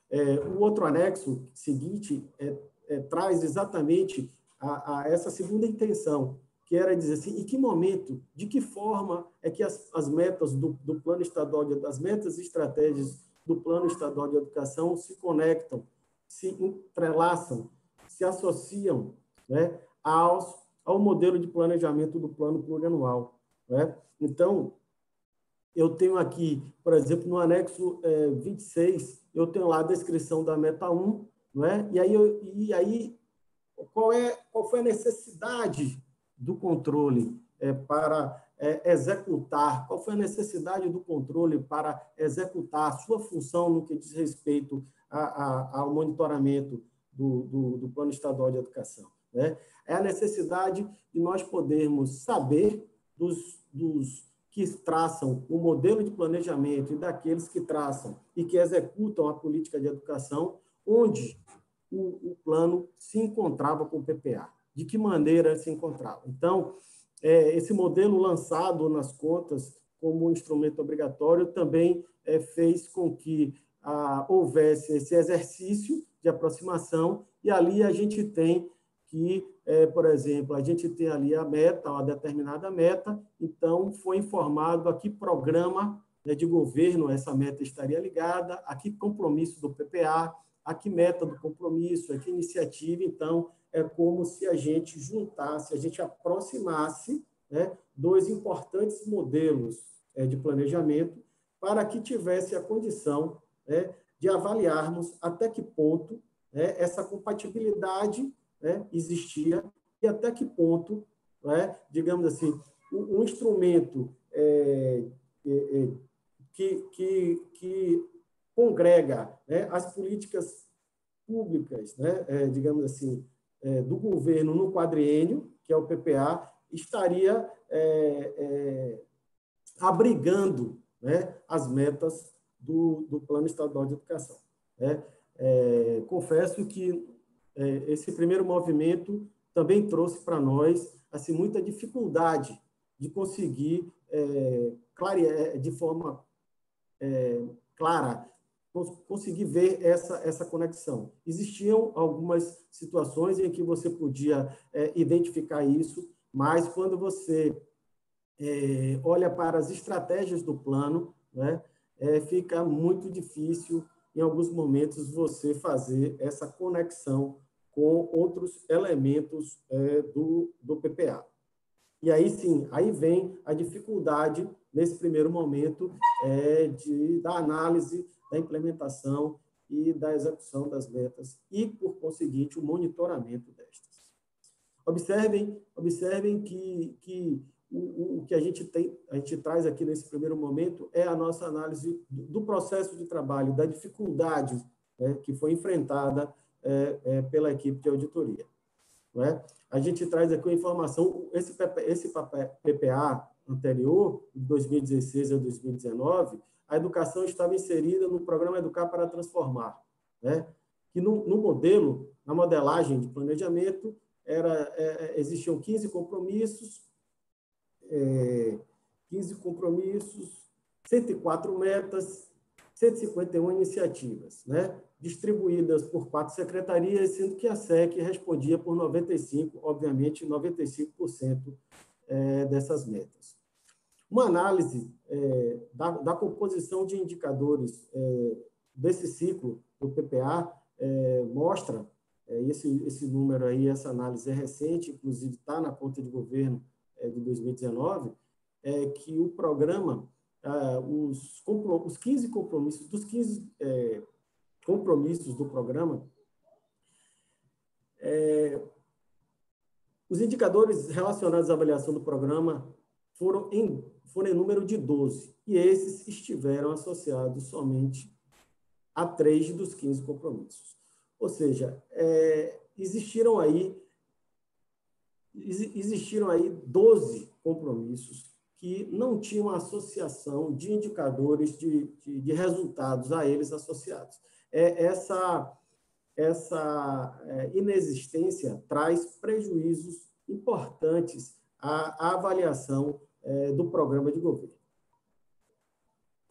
É, o outro anexo seguinte é, é, traz exatamente a, a, essa segunda intenção, que era dizer assim, em que momento, de que forma é que as, as metas do, do plano estadual, de, das metas e estratégias do plano estadual de educação se conectam, se entrelaçam, se associam né, aos, ao modelo de planejamento do plano plurianual. Né? Então, eu tenho aqui, por exemplo, no anexo é, 26, eu tenho lá a descrição da meta 1, não é? e, aí, eu, e aí qual, é, qual foi a necessidade do controle é, para é, executar, qual foi a necessidade do controle para executar a sua função no que diz respeito a, a, ao monitoramento do, do, do, Plano Estadual de Educação. Né? É a necessidade de nós podermos saber dos, dos que traçam o modelo de planejamento e daqueles que traçam e que executam a política de educação, onde o, o plano se encontrava com o PPA de que maneira se encontrava. Então, é, esse modelo lançado nas contas como instrumento obrigatório também é, fez com que ah, houvesse esse exercício de aproximação e ali a gente tem que, é, por exemplo, a gente tem ali a meta, uma determinada meta, então foi informado a que programa né, de governo essa meta estaria ligada, a que compromisso do PPA, a que meta do compromisso, a que iniciativa, então, é como se a gente juntasse, a gente aproximasse né, dois importantes modelos é, de planejamento para que tivesse a condição né, de avaliarmos até que ponto né, essa compatibilidade né, existia e até que ponto, né, digamos assim, um, um instrumento é, é, é, que, que, que congrega né, as políticas públicas, né, é, digamos assim, é, do governo no quadriênio, que é o PPA, estaria é, abrigando né, as metas do, do Plano Estadual de Educação. Né? Confesso que esse primeiro movimento também trouxe para nós assim muita dificuldade de conseguir é, clarear, de forma clara conseguir ver essa, essa conexão. Existiam algumas situações em que você podia é, identificar isso, mas quando você é, olha para as estratégias do plano, né, é, fica muito difícil, em alguns momentos, você fazer essa conexão com outros elementos é, do, do PPA. E aí sim, aí vem a dificuldade, nesse primeiro momento, é, de, da análise da implementação e da execução das metas e, por conseguinte, o monitoramento destas. Observem, observem que, que o, o que a gente tem, a gente traz aqui nesse primeiro momento é a nossa análise do processo de trabalho, da dificuldade né, que foi enfrentada é, é, pela equipe de auditoria. Não é? A gente traz aqui uma informação, esse, esse PPA anterior, de 2016 a 2019, a educação estava inserida no programa Educar para Transformar, né? que no, no modelo, na modelagem de planejamento, era, é, é existiam 15 compromissos, é, 15 compromissos, 104 metas, 151 iniciativas, né? Distribuídas por quatro secretarias, sendo que a SEC respondia por 95, obviamente, 95% é, dessas metas. Uma análise é, da, composição de indicadores é, desse ciclo do PPA mostra, esse, esse número aí, essa análise é recente, inclusive está na conta de governo de 2019, é que o programa, ah, os, os 15 compromissos, dos 15 é, compromissos do programa, os indicadores relacionados à avaliação do programa foram em foram em número de 12, e esses estiveram associados somente a três dos 15 compromissos. Ou seja, é, existiram aí existiram aí 12 compromissos que não tinham associação de indicadores de, de, de resultados a eles associados. É, essa, essa é, inexistência traz prejuízos importantes à, à avaliação é, do programa de governo.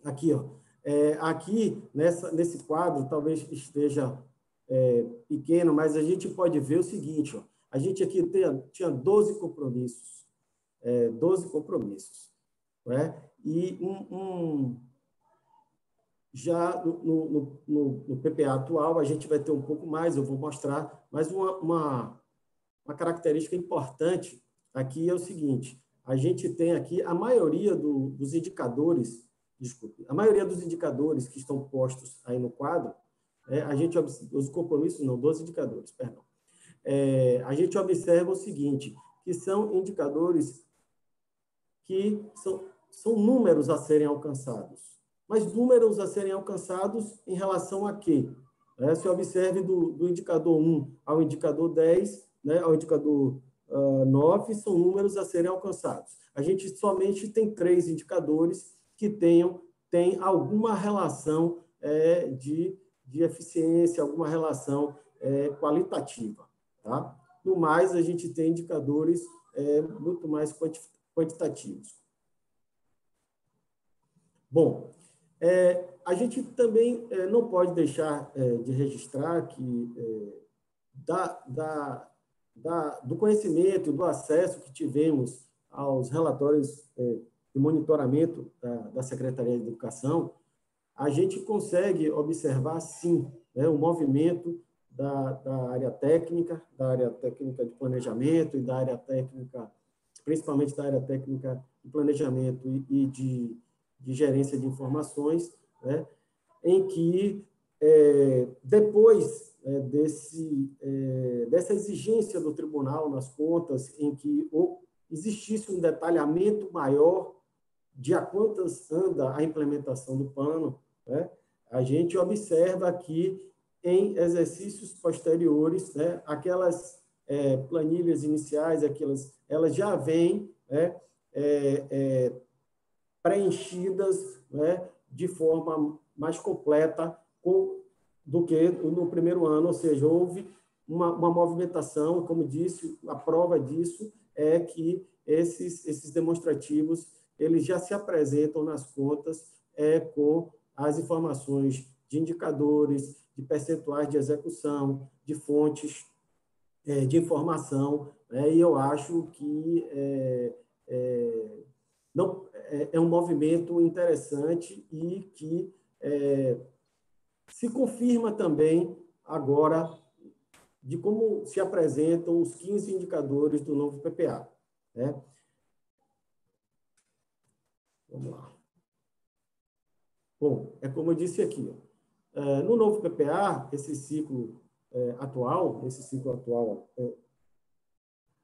Aqui, ó, é, aqui nessa, nesse quadro, talvez esteja é, pequeno, mas a gente pode ver o seguinte: ó, a gente aqui tinha 12 compromissos, é, 12 compromissos, né? e um, um já no, no, no, no, PPA atual, a gente vai ter um pouco mais, eu vou mostrar, mas uma, uma, uma característica importante aqui é o seguinte: a gente tem aqui a maioria do, dos indicadores, desculpe, a maioria dos indicadores que estão postos aí no quadro, é, a gente os compromissos não, dos indicadores, perdão. É, a gente observa o seguinte, que são indicadores que são, são números a serem alcançados. Mas números a serem alcançados em relação a quê? É, se observe do, do indicador 1 ao indicador 10, né, ao indicador uh, 9, são números a serem alcançados. A gente somente tem três indicadores que tenham tem alguma relação é, de de eficiência, alguma relação é, qualitativa. Tá? No mais, a gente tem indicadores é, muito mais quantitativos. Bom, é, a gente também é, não pode deixar é, de registrar que é, da, da, da, do conhecimento, do acesso que tivemos aos relatórios de monitoramento da Secretaria de Educação, a gente consegue observar, sim, né, o movimento da, da área técnica, da área técnica de planejamento e da área técnica, principalmente da área técnica de planejamento e, e de, de, gerência de informações, né, em que, é, depois é, desse, é, dessa exigência do tribunal nas contas, em que ou, existisse um detalhamento maior de a quantas anda a implementação do plano, né? A gente observa aqui em exercícios posteriores, né, aquelas é, planilhas iniciais, aquelas, elas já vêm né, é, é, preenchidas né, de forma mais completa com, do que no primeiro ano, ou seja, houve uma, uma movimentação, como disse, a prova disso é que esses, esses demonstrativos eles já se apresentam nas contas é, com as informações de indicadores, de percentuais de execução, de fontes é, de informação, né? e eu acho que é, é, não, é, é, um movimento interessante e que é, se confirma também agora de como se apresentam os 15 indicadores do novo PPA. Né? Vamos lá. Bom, é como eu disse aqui, ó, é, no novo PPA, esse ciclo é, atual, esse ciclo atual, é,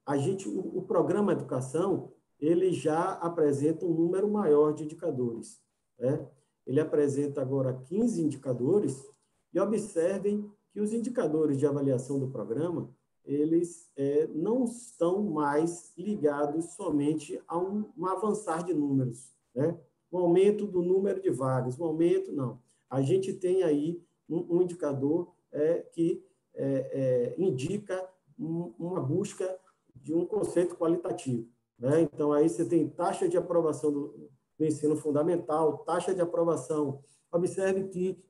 a gente, o, o, programa Educação, ele já apresenta um número maior de indicadores. Né? Ele apresenta agora 15 indicadores e observem que os indicadores de avaliação do programa, eles é, não estão mais ligados somente a um, um avançar de números, né? um aumento do número de vagas, um aumento, não. A gente tem aí um, um indicador é, que é, é, indica um, uma busca de um conceito qualitativo. Né? Então, aí você tem taxa de aprovação do, do ensino fundamental, taxa de aprovação. Observe que,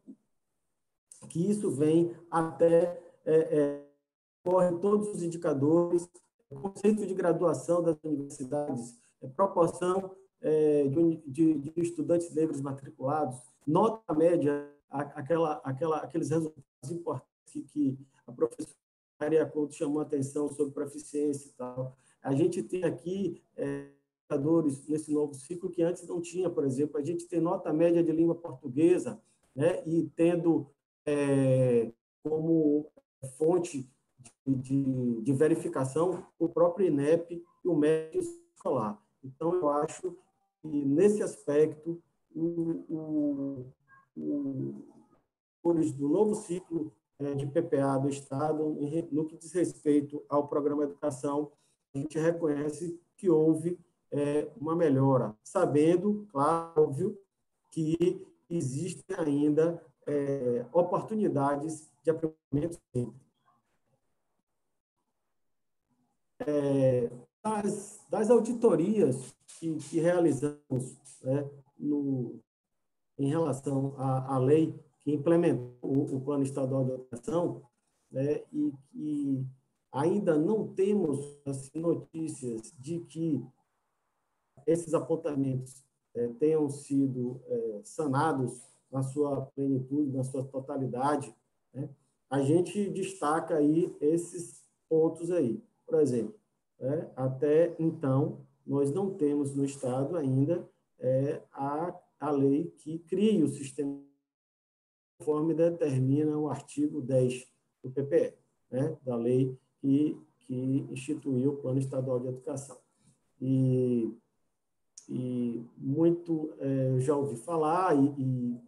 que isso vem até é, é, corre todos os indicadores, conceito de graduação das universidades, é, proporção é, de, de, de, estudantes negros matriculados, nota média, aquela, aquela, aqueles resultados importantes que, que a professora Maria Couto chamou a atenção sobre proficiência e tal. A gente tem aqui é, nesse novo ciclo que antes não tinha, por exemplo, a gente tem nota média de língua portuguesa, né, e tendo é, como fonte de, de, de, verificação o próprio INEP e o médio escolar. Então, eu acho e, nesse aspecto, o, o, o, do novo ciclo de PPA do Estado, no que diz respeito ao programa educação, a gente reconhece que houve é, uma melhora, sabendo, claro, óbvio, que existem ainda é, oportunidades de aprimoramento. É, das, das auditorias que, que realizamos né, no, em relação à, à lei que implementou o, o Plano Estadual de Educação, né, e que ainda não temos assim, notícias de que esses apontamentos é, tenham sido é, sanados na sua plenitude, na sua totalidade, né? a gente destaca aí esses pontos aí. Por exemplo, é, até então, nós não temos no Estado ainda a, a lei que cria o sistema conforme determina o artigo 10 do PPE, né, da lei que, que instituiu o Plano Estadual de Educação. E, e muito é, já ouvi falar, e, e,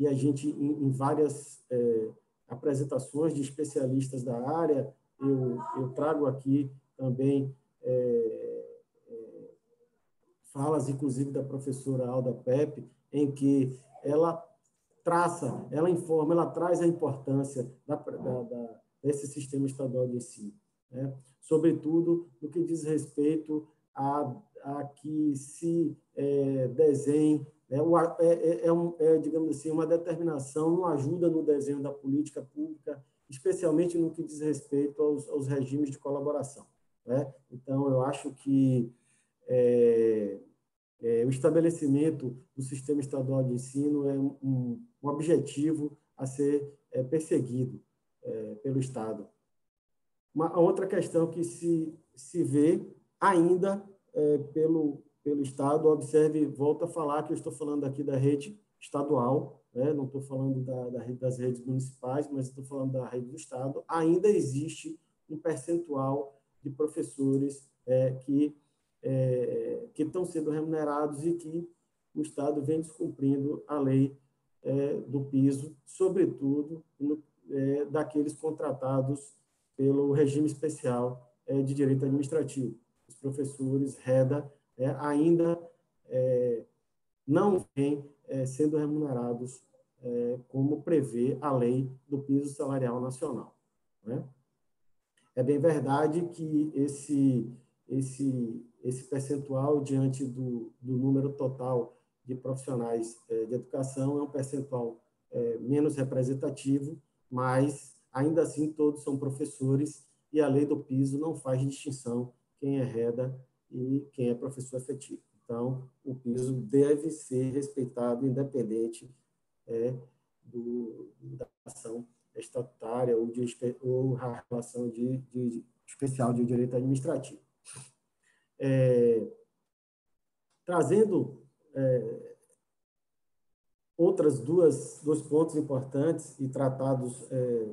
e a gente, em, em várias é, apresentações de especialistas da área, eu, eu trago aqui também é, é, falas, inclusive, da professora Alda Pepe, em que ela traça, ela informa, ela traz a importância da, da, da, desse sistema estadual de ensino, né? sobretudo no que diz respeito a, a que se é, desenhe, né? é, é, é, um, é, digamos assim, uma determinação, uma ajuda no desenho da política pública, especialmente no que diz respeito aos, aos regimes de colaboração. Né? Então, eu acho que é, é, o estabelecimento do sistema estadual de ensino é um, um objetivo a ser perseguido é, pelo Estado. Uma outra questão que se, se vê ainda é, pelo, pelo Estado, observe, volta a falar que eu estou falando aqui da rede estadual, né? não estou falando da, da rede, das redes municipais, mas estou falando da rede do Estado, ainda existe um percentual de professores é, que, é, que estão sendo remunerados e que o Estado vem descumprindo a lei é, do piso, sobretudo no, é, daqueles contratados pelo regime especial é, de direito administrativo. Os professores, REDA, é, ainda não vêm sendo remunerados como prevê a lei do piso salarial nacional. Né? É bem verdade que esse, esse, esse percentual, diante do, do número total de profissionais é, de educação, é um percentual é, menos representativo, mas ainda assim todos são professores e a lei do piso não faz distinção quem é reda e quem é professor efetivo. Então, o piso deve ser respeitado independente é, do, da ação estatutária ou, de, ou a relação de, de especial de direito administrativo. É, trazendo é, outras duas dois pontos importantes e tratados é,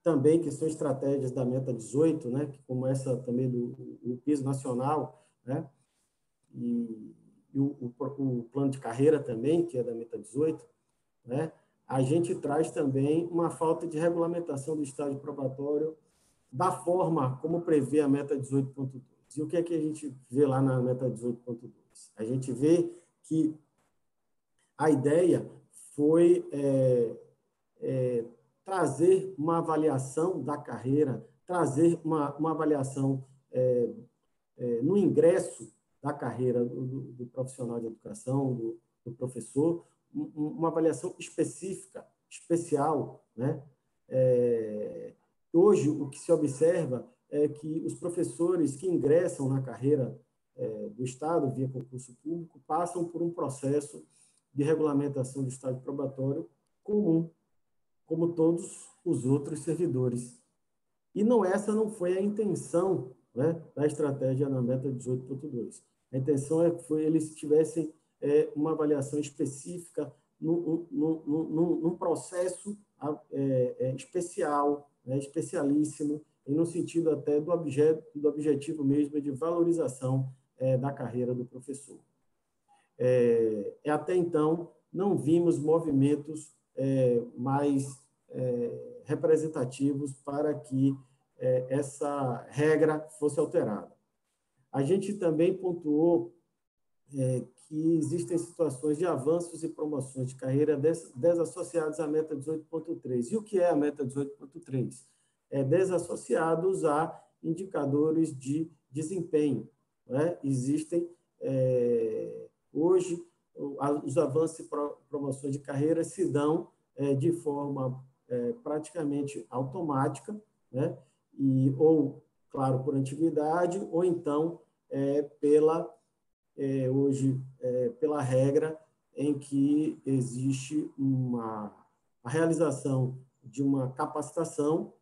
também que são estratégias da meta 18, né, como essa também do, do piso nacional, né, e, e o, o, o, plano de carreira também, que é da meta 18, né, a gente traz também uma falta de regulamentação do estágio probatório da forma como prevê a meta 18.2. E o que é que a gente vê lá na meta 18.2? A gente vê que a ideia foi é, é, trazer uma avaliação da carreira, trazer uma, uma avaliação é, é no ingresso da carreira do, do, profissional de educação, do, do professor, uma avaliação específica, especial. Né? É, hoje, o que se observa é que os professores que ingressam na carreira é, do Estado via concurso público passam por um processo de regulamentação do estágio probatório comum, como todos os outros servidores. E não essa não foi a intenção né, da estratégia na meta 18.2. A intenção é que eles tivessem é, uma avaliação específica num processo é, é, especial, né, especialíssimo, e no sentido até do, objeto, do objetivo mesmo de valorização é, da carreira do professor. É, até então, não vimos movimentos é, mais é, representativos para que é, essa regra fosse alterada. A gente também pontuou é, que existem situações de avanços e promoções de carreira desassociados à meta 18.3. E o que é a meta 18.3? É desassociados a indicadores de desempenho. Né? Existem, é, hoje, os avanços e promoções de carreira se dão é, de forma é, praticamente automática, né? e, ou, claro, por antiguidade, ou então é, pela é, hoje é, pela regra em que existe uma a realização de uma capacitação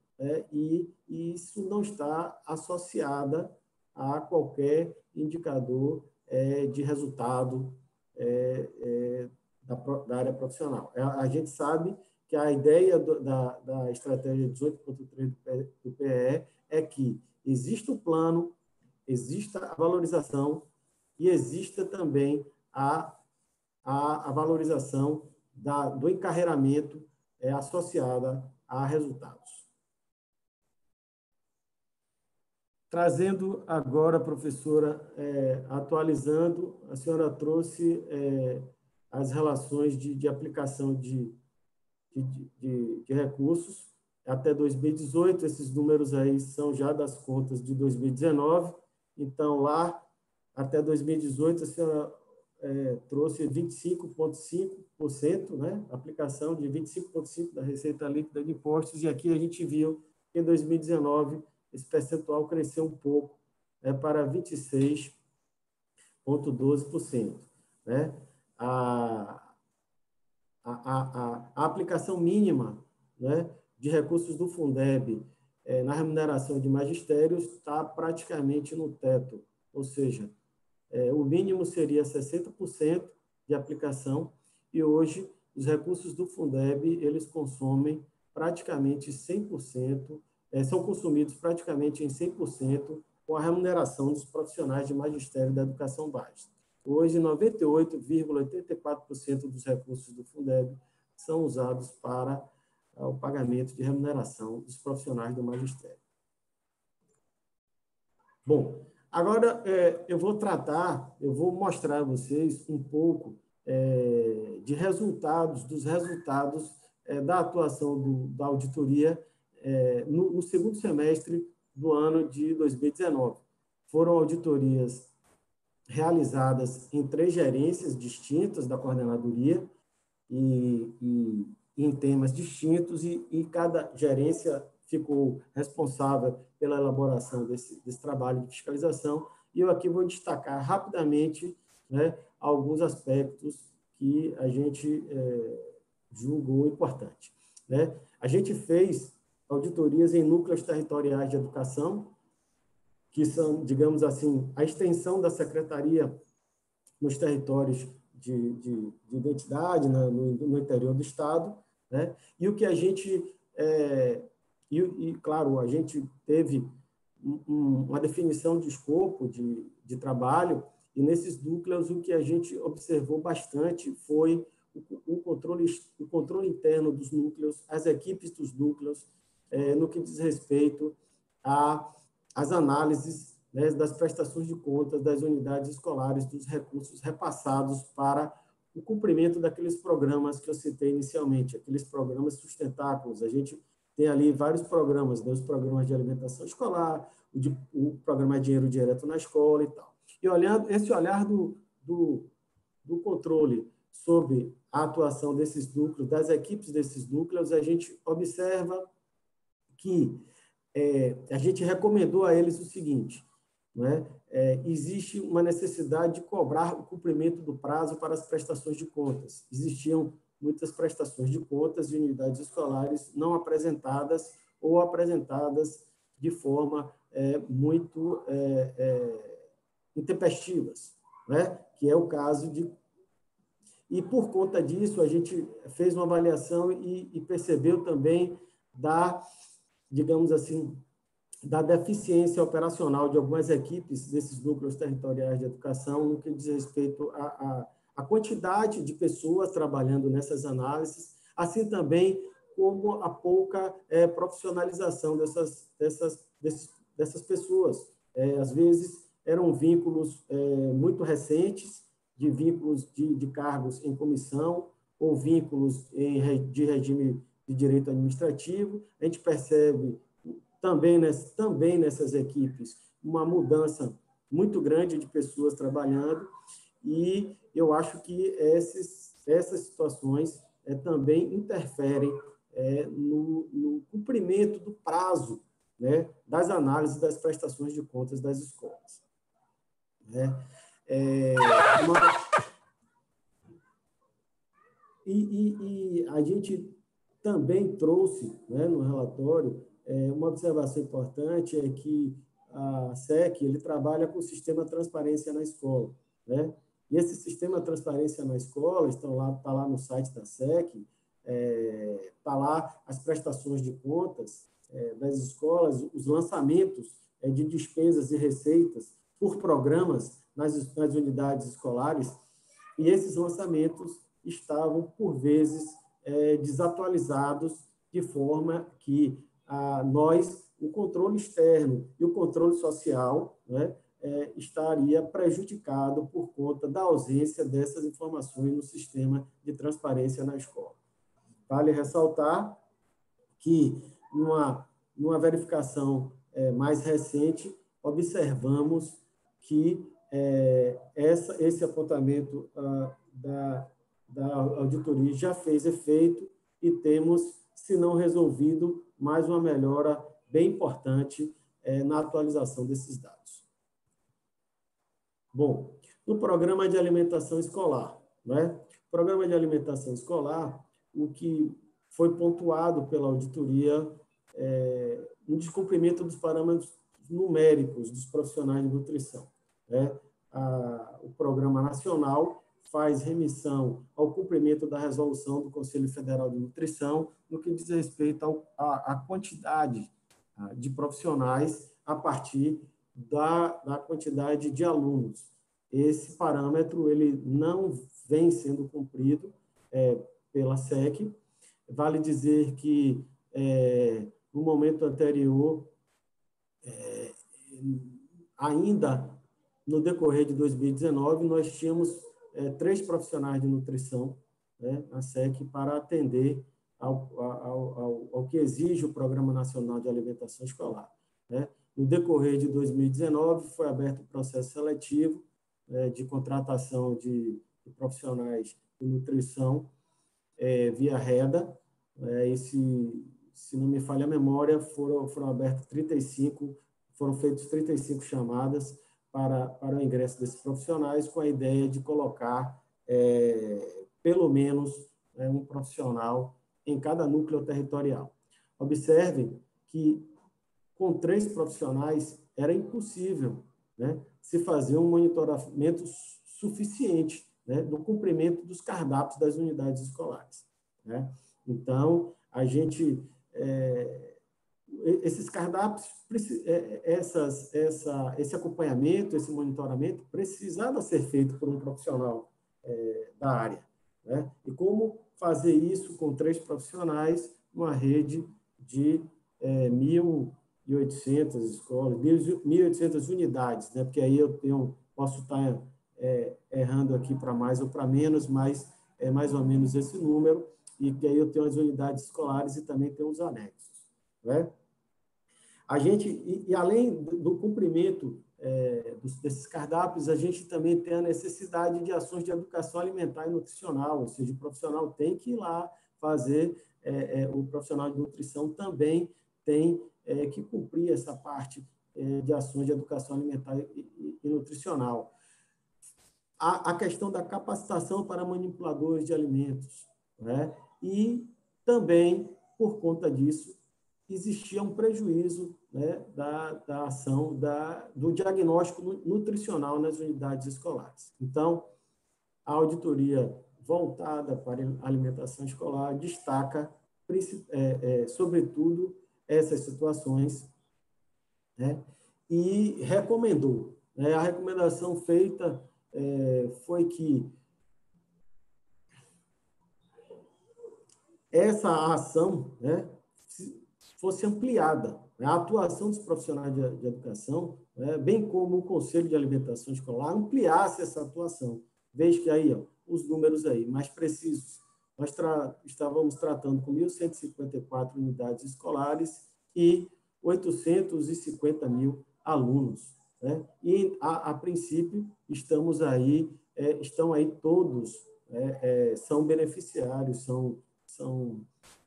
e, e, isso não está associada a qualquer indicador é, de resultado é, é, da, da, área profissional. A, gente sabe que a ideia do, da, da estratégia 18.3 do PE é que exista o plano, exista a valorização e exista também a, a, a valorização da, do encarreiramento é, associada a resultados. Trazendo agora, professora, é, atualizando, a senhora trouxe é, as relações de, de aplicação de, de, de, recursos até 2018, esses números aí são já das contas de 2019, então lá até 2018, a senhora é, trouxe 25,5%, né? aplicação de 25,5% da receita líquida de impostos, e aqui a gente viu que em 2019 esse percentual cresceu um pouco né, para 26,12%. Né? A, a, a, a, aplicação mínima né, de recursos do Fundeb é, na remuneração de magistérios está praticamente no teto, ou seja, é, o mínimo seria 60% de aplicação e hoje os recursos do Fundeb, eles consomem praticamente 100%, é, são consumidos praticamente em 100% com a remuneração dos profissionais de magistério da educação básica. Hoje, 98,84% dos recursos do Fundeb são usados para é, o pagamento de remuneração dos profissionais do magistério. Bom, Agora, é, eu vou tratar, eu vou mostrar a vocês um pouco é, de resultados, dos resultados da atuação do, da auditoria é, no, no, segundo semestre do ano de 2019. Foram auditorias realizadas em três gerências distintas da coordenadoria e, e em temas distintos, e, e cada gerência ficou responsável pela elaboração desse, desse trabalho de fiscalização, e eu aqui vou destacar rapidamente né, alguns aspectos que a gente é, julgou importante. Né? A gente fez auditorias em núcleos territoriais de educação, que são, digamos assim, a extensão da secretaria nos territórios de, de, de identidade, né, no, no, interior do Estado, né? e o que a gente é, e, e claro, a gente teve um, uma definição de escopo de, de trabalho, e nesses núcleos o que a gente observou bastante foi o, o controle, o controle interno dos núcleos, as equipes dos núcleos, é, no que diz respeito às análises né, das prestações de contas das unidades escolares, dos recursos repassados para o cumprimento daqueles programas que eu citei inicialmente, aqueles programas sustentáculos. A gente tem ali vários programas, né? os programas de alimentação escolar, o, de, o programa Dinheiro Direto na Escola e tal. E olhando esse olhar do, do, do controle sobre a atuação desses núcleos, das equipes desses núcleos, a gente observa que é, a gente recomendou a eles o seguinte, né? É, existe uma necessidade de cobrar o cumprimento do prazo para as prestações de contas. Existiam muitas prestações de contas de unidades escolares não apresentadas ou apresentadas de forma é, muito é, é, intempestivas, né? que é o caso de. E por conta disso, a gente fez uma avaliação e, e percebeu também da, digamos assim, da deficiência operacional de algumas equipes desses núcleos territoriais de educação no que diz respeito a a quantidade de pessoas trabalhando nessas análises, assim também como a pouca é, profissionalização dessas, dessas, desses, dessas pessoas. É, às vezes, eram vínculos é, muito recentes, de vínculos de, de cargos em comissão ou vínculos em, de regime de direito administrativo. A gente percebe também, ness, também nessas equipes uma mudança muito grande de pessoas trabalhando e eu acho que esses, essas situações é, também interferem é, no, no, cumprimento do prazo né, das análises das prestações de contas das escolas. Né? É, uma... e, e, e, a gente também trouxe né, no relatório é, uma observação importante é que a SEC ele trabalha com o sistema transparência na escola, né? E esse sistema transparência na escola estão lá está lá no site da SEC, está é, lá as prestações de contas é, das escolas, os lançamentos é, de despesas e receitas por programas nas, nas unidades escolares, e esses lançamentos estavam, por vezes, é, desatualizados, de forma que a, nós, o controle externo e o controle social, né, é, estaria prejudicado por conta da ausência dessas informações no sistema de transparência na escola. Vale ressaltar que, numa, numa verificação é, mais recente, observamos que é, essa, esse apontamento ah, da, da auditoria já fez efeito e temos, se não resolvido, mais uma melhora bem importante é, na atualização desses dados. Bom, no programa de alimentação escolar, né? Programa de alimentação escolar, o que foi pontuado pela auditoria é um descumprimento dos parâmetros numéricos dos profissionais de nutrição. Né? A, o Programa Nacional faz remissão ao cumprimento da resolução do Conselho Federal de Nutrição no que diz respeito à quantidade ah, de profissionais a partir da, da quantidade de alunos. Esse parâmetro ele não vem sendo cumprido é, pela SEC. Vale dizer que é, no momento anterior, é, ainda no decorrer de 2019, nós tínhamos é, três profissionais de nutrição né, na SEC para atender ao, ao, ao, ao, que exige o Programa Nacional de Alimentação Escolar. Né? No decorrer de 2019, foi aberto o processo seletivo é, de contratação de, de, profissionais de nutrição é, via REDA. É, esse, se não me falha a memória, foram, foram abertas 35, foram feitas 35 chamadas para, para o ingresso desses profissionais, com a ideia de colocar é, pelo menos é, um profissional em cada núcleo territorial. Observem que com três profissionais era impossível né, se fazer um monitoramento suficiente né, do cumprimento dos cardápios das unidades escolares. Né? Então, a gente, é, esses cardápios, é, essas, essa, esse acompanhamento, esse monitoramento, precisava ser feito por um profissional é, da área. Né? E como fazer isso com três profissionais, uma rede de é, 1.800 escolas, 1.800 unidades, né? porque aí eu tenho, posso estar é, errando aqui para mais ou para menos, mas é mais ou menos esse número, e que aí eu tenho as unidades escolares e também tenho os anexos. Né? A gente, e, e além do, cumprimento é, desses cardápios, a gente também tem a necessidade de ações de educação alimentar e nutricional, ou seja, o profissional tem que ir lá fazer, é, é, o profissional de nutrição também tem é, que cumprir essa parte é, de ações de educação alimentar e, e, e nutricional. A, a, questão da capacitação para manipuladores de alimentos, né? e também, por conta disso, existia um prejuízo né, da, da ação da, do diagnóstico nutricional nas unidades escolares. Então, a auditoria voltada para alimentação escolar destaca, é, é, sobretudo, essas situações né, e recomendou. Né, a recomendação feita é, foi que essa ação né, fosse ampliada. Né? A atuação dos profissionais de, educação, né, bem como o Conselho de Alimentação Escolar, ampliasse essa atuação. Veja que aí, ó, os números aí mais precisos. Nós tra estávamos tratando com 1.154 unidades escolares e 850 mil alunos. Né? E, a, a princípio, estamos aí, é, estão aí todos, é, é, são beneficiários, são, são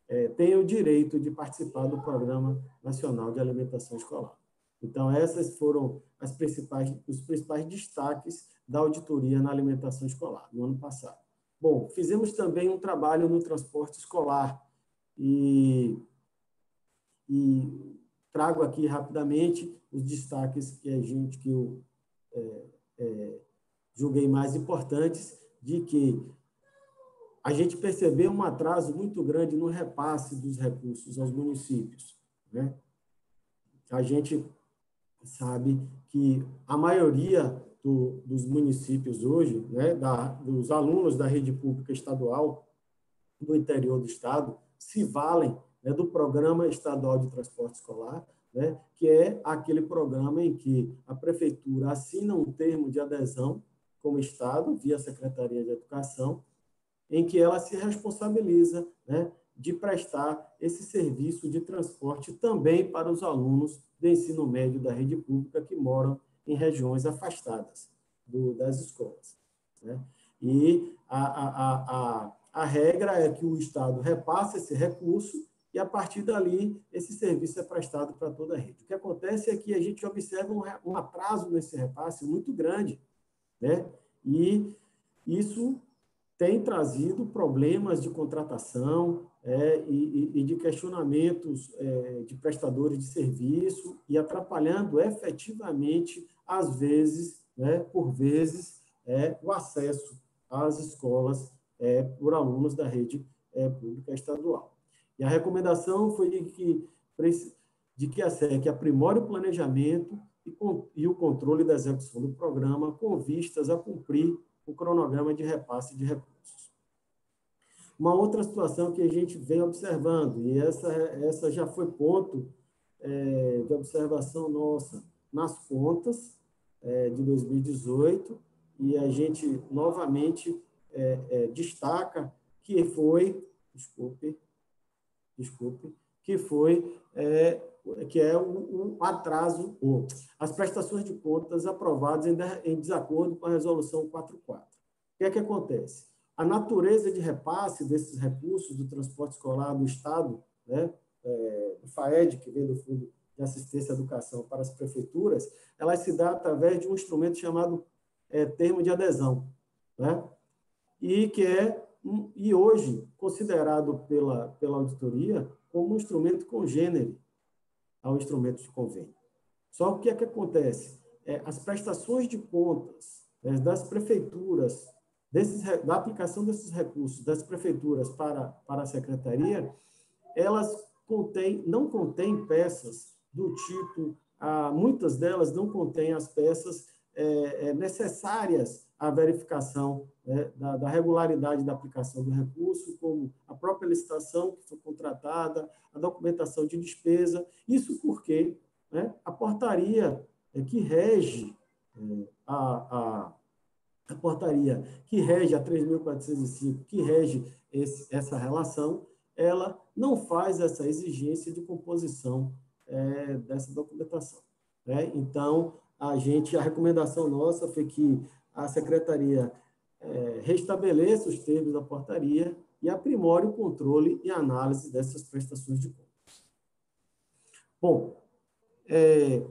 é, têm o direito de participar do Programa Nacional de Alimentação Escolar. Então, essas foram as principais, os principais destaques da auditoria na alimentação escolar, no ano passado. Bom, fizemos também um trabalho no transporte escolar e, e trago aqui rapidamente os destaques que a gente, que eu é, é, julguei mais importantes, de que a gente percebeu um atraso muito grande no repasse dos recursos aos municípios. Né? A gente sabe que a maioria do, dos municípios hoje, né, da, dos alunos da rede pública estadual do interior do estado, se valem né, do Programa Estadual de Transporte Escolar, né, que é aquele programa em que a prefeitura assina um termo de adesão como Estado, via Secretaria de Educação, em que ela se responsabiliza né, de prestar esse serviço de transporte também para os alunos do ensino médio da rede pública que moram em regiões afastadas do, das escolas. Né? E a, a, a, a regra é que o Estado repasse esse recurso e, a partir dali, esse serviço é prestado para toda a rede. O que acontece é que a gente observa um, atraso nesse repasse muito grande, né? e isso tem trazido problemas de contratação é, e, e, de questionamentos é, de prestadores de serviço e atrapalhando efetivamente, às vezes, né, por vezes, é, o acesso às escolas é, por alunos da rede é, pública estadual. E a recomendação foi de que, de que a SEC aprimore o planejamento e, e o controle da execução do programa com vistas a cumprir o cronograma de repasse de recursos. Uma outra situação que a gente vem observando, e essa, essa já foi ponto é, de observação nossa nas contas é, de 2018, e a gente novamente é, é, destaca que foi, desculpe, desculpe, que foi é, que é um, um atraso, ou as prestações de contas aprovadas em, em desacordo com a resolução 44. O que é que acontece? A natureza de repasse desses recursos do transporte escolar do Estado, né, é, do FAED, que vem do Fundo de Assistência à Educação para as prefeituras, ela se dá através de um instrumento chamado é, termo de adesão, né? e que é, e hoje, considerado pela, pela auditoria como um instrumento congênere ao instrumento de convênio. Só o que é que acontece? É, as prestações de contas né, das prefeituras, desses, da aplicação desses recursos das prefeituras para, para a secretaria, elas contêm, não contêm peças do tipo, ah, muitas delas não contêm as peças é, é, necessárias à verificação né, da, da, regularidade da aplicação do recurso, como a própria licitação que foi contratada, a documentação de despesa. Isso porque né, a portaria é, que rege é, a, a, a, portaria que rege a 3.405, que rege esse, essa relação, ela não faz essa exigência de composição é, dessa documentação. Né? Então, a gente, a recomendação nossa foi que a secretaria é, restabeleça os termos da portaria e aprimore o controle e análise dessas prestações de contas. Bom, é,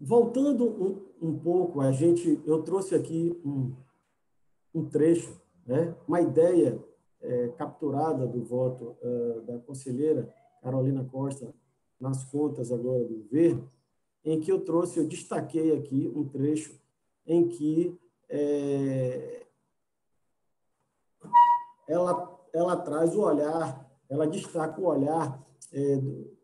voltando um, um, pouco, a gente, eu trouxe aqui um, um trecho, né, uma ideia é, capturada do voto uh, da conselheira Carolina Costa nas contas agora do governo, em que eu trouxe, eu destaquei aqui um trecho em que é, ela, ela traz o olhar, ela destaca o olhar é, do,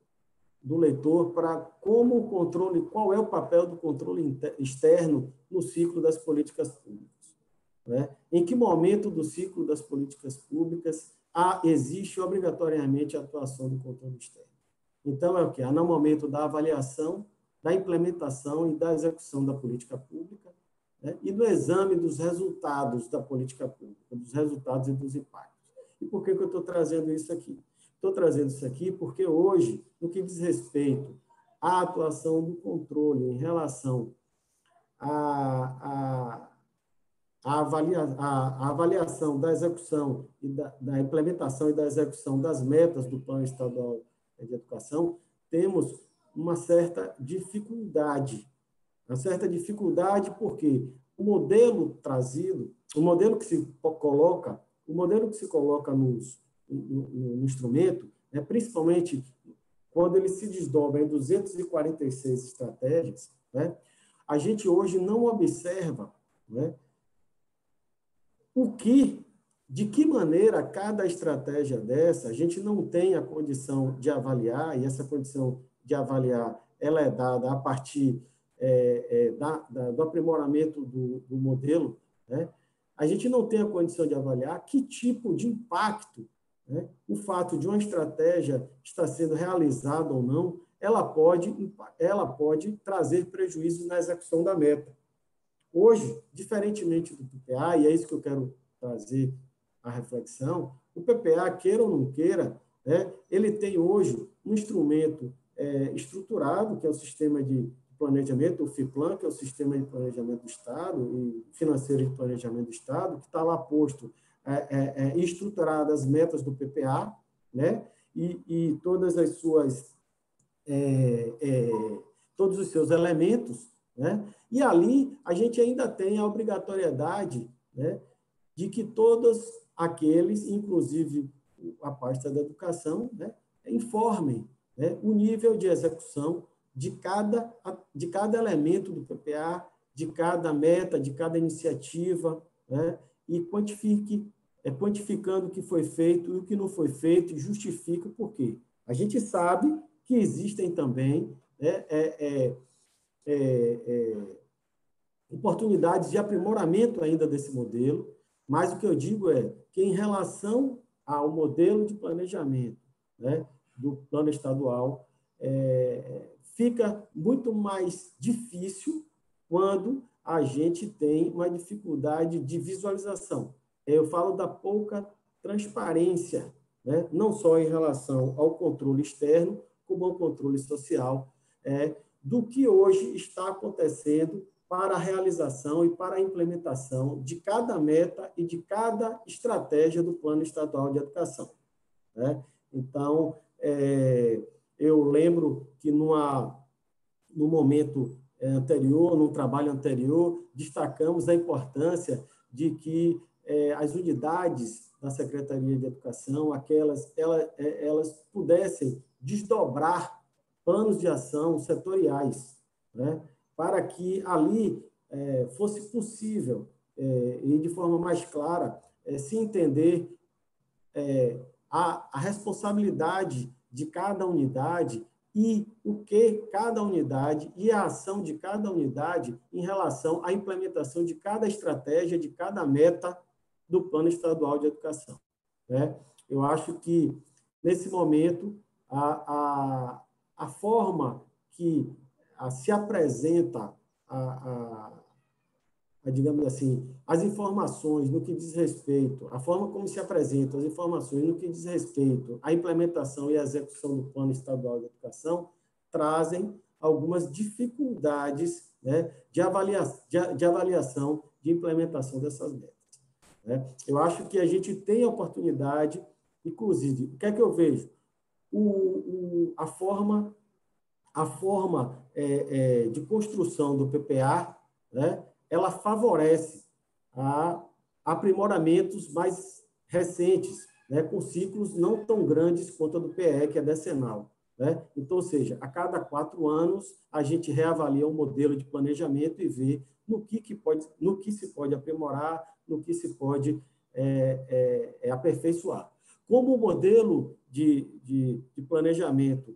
do leitor para como o controle, qual é o papel do controle externo no ciclo das políticas públicas. Né? Em que momento do ciclo das políticas públicas há, existe obrigatoriamente a atuação do controle externo? Então, é o que? No momento da avaliação, da implementação e da execução da política pública, né, e no exame dos resultados da política pública, dos resultados e dos impactos. E por que, que eu estou trazendo isso aqui? Estou trazendo isso aqui porque hoje, no que diz respeito à atuação do controle em relação à, à, avalia, à, avaliação da execução e da, da implementação e da execução das metas do Plano Estadual de Educação, temos uma certa dificuldade. Uma certa dificuldade porque o modelo trazido, o modelo que se coloca, o modelo que se coloca nos, no, no instrumento, né, principalmente quando ele se desdobra em 246 estratégias, né, a gente hoje não observa né, o que, de que maneira cada estratégia dessa, a gente não tem a condição de avaliar, e essa condição de avaliar ela é dada a partir é, é, da, da, do aprimoramento do, do modelo, né, a gente não tem a condição de avaliar que tipo de impacto né? O fato de uma estratégia estar sendo realizada ou não, ela pode, ela pode trazer prejuízo na execução da meta. Hoje, diferentemente do PPA, e é isso que eu quero trazer a reflexão, o PPA, queira ou não queira, né, ele tem hoje um instrumento é, estruturado, que é o sistema de planejamento, o FIPLAN, que é o sistema de planejamento do Estado e financeiro de planejamento do Estado, que está lá posto é, é, é, estruturada as metas do PPA, né? E, e todas as suas é, é, todos os seus elementos, né? E ali a gente ainda tem a obrigatoriedade, né? De que todos aqueles, inclusive a parte da educação, né? Informem né? o nível de execução de cada de cada elemento do PPA, de cada meta, de cada iniciativa, né? e quantifique, é, quantificando o que foi feito e o que não foi feito, e justifica por quê. A gente sabe que existem também né, é, é, é, é, oportunidades de aprimoramento ainda desse modelo, mas o que eu digo é que, em relação ao modelo de planejamento né, do plano estadual, é, fica muito mais difícil quando a gente tem uma dificuldade de visualização. Eu falo da pouca transparência, né? não só em relação ao controle externo, como ao controle social, é, do que hoje está acontecendo para a realização e para a implementação de cada meta e de cada estratégia do Plano Estadual de Educação. Né? Então, é, eu lembro que numa, no momento é, anterior, num trabalho anterior, destacamos a importância de que é, as unidades da Secretaria de Educação, aquelas, elas, é, elas pudessem desdobrar planos de ação setoriais, né, para que ali fosse possível e de forma mais clara se entender a, a responsabilidade de cada unidade e o que cada unidade e a ação de cada unidade em relação à implementação de cada estratégia, de cada meta do Plano Estadual de Educação. Né? Eu acho que, nesse momento, a, a, a forma que a, se apresenta a, a, digamos assim, as informações no que diz respeito, a forma como se apresentam as informações no que diz respeito à implementação e à execução do Plano Estadual de Educação, trazem algumas dificuldades né, de, avalia de, de avaliação de implementação dessas metas. Né? Eu acho que a gente tem a oportunidade, inclusive, o que é que eu vejo? O, o, a forma, a forma é, é, de construção do PPA, né? Ela favorece a aprimoramentos mais recentes, né, com ciclos não tão grandes quanto a do PE, que é decenal. Né? Então, ou seja, a cada quatro anos, a gente reavalia o modelo de planejamento e vê no que, que, pode, no que se pode aprimorar, no que se pode é, é, é aperfeiçoar. Como o modelo de, de, de planejamento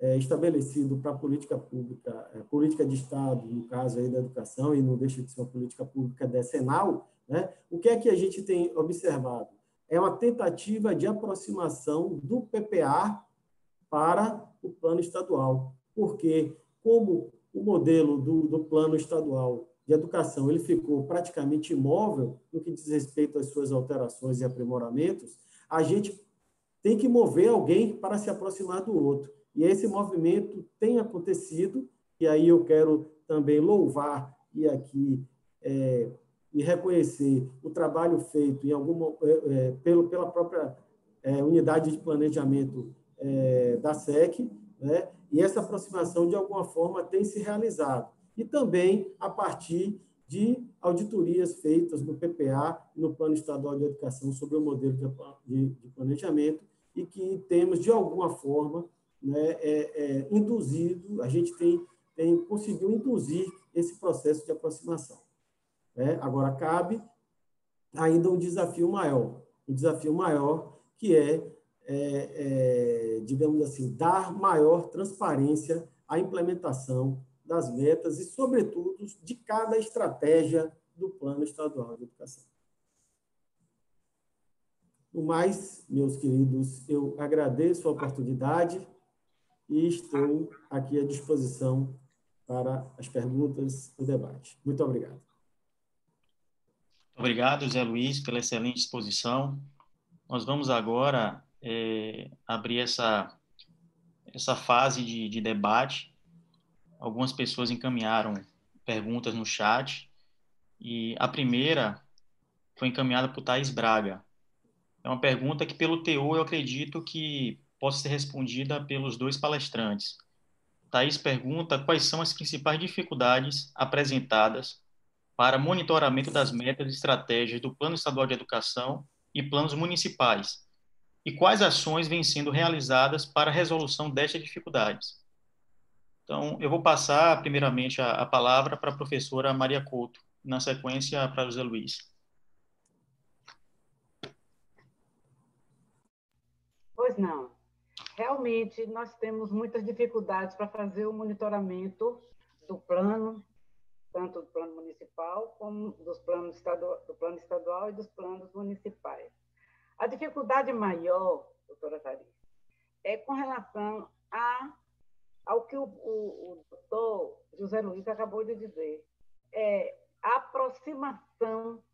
é, estabelecido para política pública, é, política de Estado, no caso aí da educação, e não deixa de ser uma política pública decenal, né? o que é que a gente tem observado? É uma tentativa de aproximação do PPA para o plano estadual, porque como o modelo do, do plano estadual de Educação ele ficou praticamente imóvel no que diz respeito às suas alterações e aprimoramentos, a gente tem que mover alguém para se aproximar do outro. E esse movimento tem acontecido, e aí eu quero também louvar e aqui é, e reconhecer o trabalho feito em alguma, é, é, pelo, pela própria é, unidade de planejamento é, da SEC, né? e essa aproximação, de alguma forma, tem se realizado. E também a partir de auditorias feitas no PPA, no Plano Estadual de Educação, sobre o modelo de, de planejamento, e que temos, de alguma forma, né, é, é, induzido, a gente tem, tem conseguiu induzir esse processo de aproximação. Né? Agora, cabe ainda um desafio maior, um desafio maior que é, é, é digamos assim, dar maior transparência à implementação das metas e, sobretudo, de cada estratégia do Plano Estadual de Educação. No mais, meus queridos, eu agradeço a oportunidade e estou aqui à disposição para as perguntas do debate. Muito obrigado. Obrigado, Zé Luiz, pela excelente exposição. Nós vamos agora é, abrir essa, essa fase de, de debate. Algumas pessoas encaminharam perguntas no chat e a primeira foi encaminhada por Thais Braga. É uma pergunta que, pelo teor, eu acredito que possa ser respondida pelos dois palestrantes. Thais pergunta quais são as principais dificuldades apresentadas para monitoramento das metas e estratégias do Plano Estadual de Educação e planos municipais, e quais ações vêm sendo realizadas para a resolução destas dificuldades. Então, eu vou passar, primeiramente, a, a palavra para a professora Maria Couto, na sequência, para José Luiz. Pois não. Realmente, nós temos muitas dificuldades para fazer o monitoramento do plano tanto do plano municipal como dos planos do plano estadual e dos planos municipais. A dificuldade maior, doutora Thaís, é com relação a, ao que o, o, o doutor José Luiz acabou de dizer, é a aproximação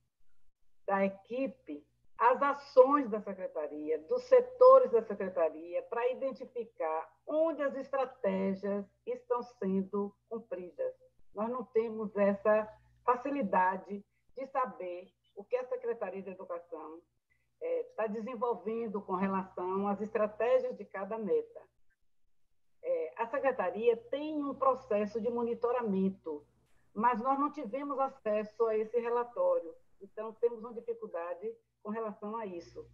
da equipe às ações da secretaria, dos setores da secretaria, para identificar onde as estratégias estão sendo cumpridas nós não temos essa facilidade de saber o que a Secretaria de Educação está é, desenvolvendo com relação às estratégias de cada meta. É, a Secretaria tem um processo de monitoramento, mas nós não tivemos acesso a esse relatório. Então, temos uma dificuldade com relação a isso.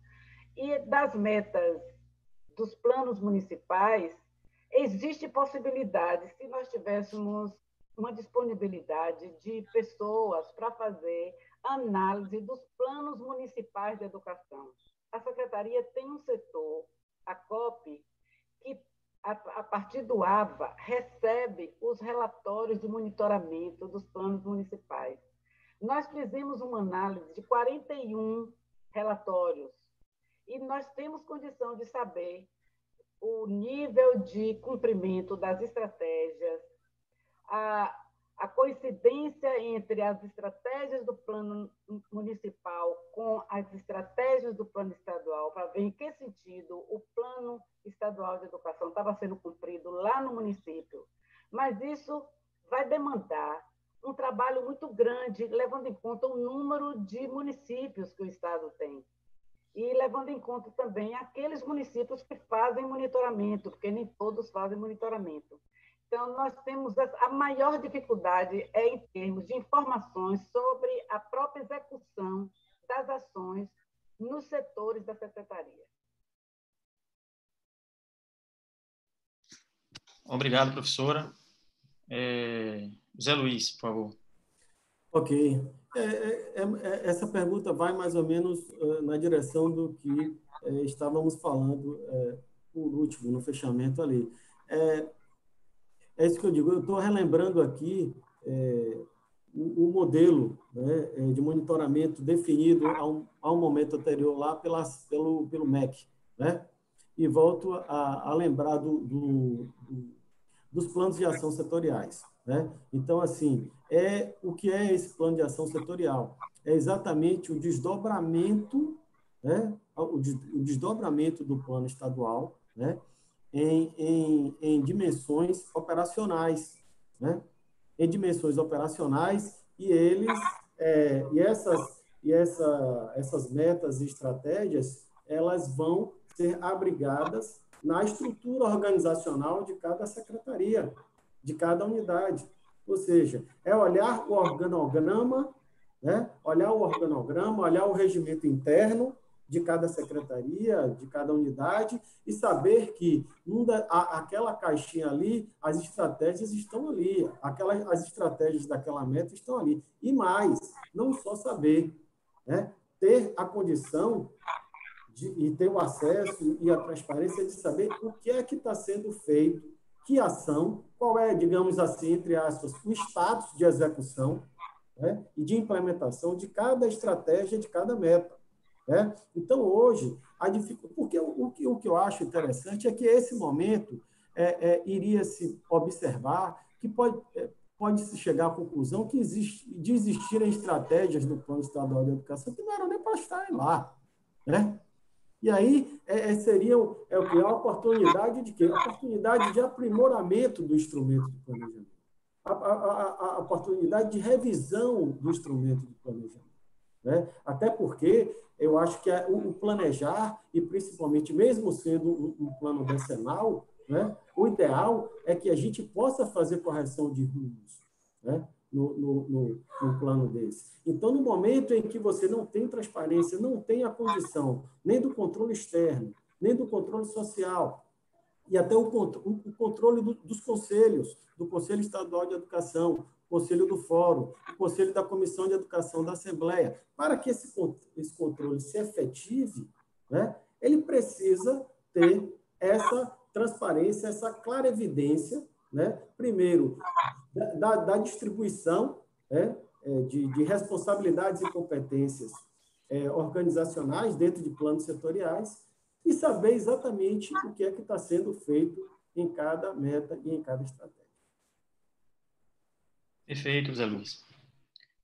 E das metas dos planos municipais, existe possibilidade, se nós tivéssemos uma disponibilidade de pessoas para fazer análise dos planos municipais de educação. A secretaria tem um setor, a COP, que a, partir do AVA recebe os relatórios de monitoramento dos planos municipais. Nós fizemos uma análise de 41 relatórios e nós temos condição de saber o nível de cumprimento das estratégias, a, a coincidência entre as estratégias do plano municipal com as estratégias do plano estadual, para ver em que sentido o plano estadual de educação estava sendo cumprido lá no município. Mas isso vai demandar um trabalho muito grande, levando em conta o número de municípios que o Estado tem. E levando em conta também aqueles municípios que fazem monitoramento, porque nem todos fazem monitoramento. Então, nós temos a maior dificuldade é em termos de informações sobre a própria execução das ações nos setores da secretaria. Obrigado, professora. É... Zé Luiz, por favor. Ok. É, é, é, é essa pergunta vai mais ou menos uh, na direção do que é, estávamos falando é, por último, no fechamento ali. É isso que eu digo. Eu estou relembrando aqui é, o, o, modelo né, é, de monitoramento definido a um, a um momento anterior lá pela, pelo, pelo MEC. Né? E volto a, a lembrar do, do, do, dos planos de ação setoriais. Né? Então, assim, é o que é esse plano de ação setorial? É exatamente o desdobramento, né? o, desdobramento do plano estadual né? em, em, em dimensões operacionais. Né? Em dimensões operacionais, e eles, é, e essas, e essa, essas metas e estratégias, elas vão ser abrigadas na estrutura organizacional de cada secretaria, de cada unidade. Ou seja, é olhar o organograma, né? olhar o organograma, olhar o regimento interno de cada secretaria, de cada unidade, e saber que da, a, aquela caixinha ali, as estratégias estão ali, aquelas, as estratégias daquela meta estão ali. E mais, não só saber, né? ter a condição de, e ter o acesso e a transparência de saber o que é que está sendo feito, que ação, qual é, digamos assim, entre aspas, o status de execução né, e de implementação de cada estratégia, de cada meta. Né? Então, hoje, a porque o, que, o que eu acho interessante é que esse momento é, é, iria se observar que pode, é, pode se chegar à conclusão que existe, de existirem estratégias no Plano Estadual de Educação que não eram nem para estarem lá. Né? E aí é, é, seria é o que? A oportunidade de quê? A oportunidade de aprimoramento do instrumento de planejamento. A, a, a, oportunidade de revisão do instrumento de planejamento. Né? Até porque eu acho que o, planejar, e principalmente mesmo sendo um, um plano decenal, né? o ideal é que a gente possa fazer correção de rumos. Né? No, no, no, no, plano desse. Então, no momento em que você não tem transparência, não tem a condição nem do controle externo, nem do controle social, e até o, o controle do, dos conselhos, do Conselho Estadual de Educação, Conselho do Fórum, Conselho da Comissão de Educação da Assembleia, para que esse, esse controle se efetive, né, ele precisa ter essa transparência, essa clara evidência né? primeiro, da, da distribuição né? É, de, de, responsabilidades e competências é, organizacionais dentro de planos setoriais e saber exatamente o que é que está sendo feito em cada meta e em cada estratégia. Perfeito, Zé Luiz.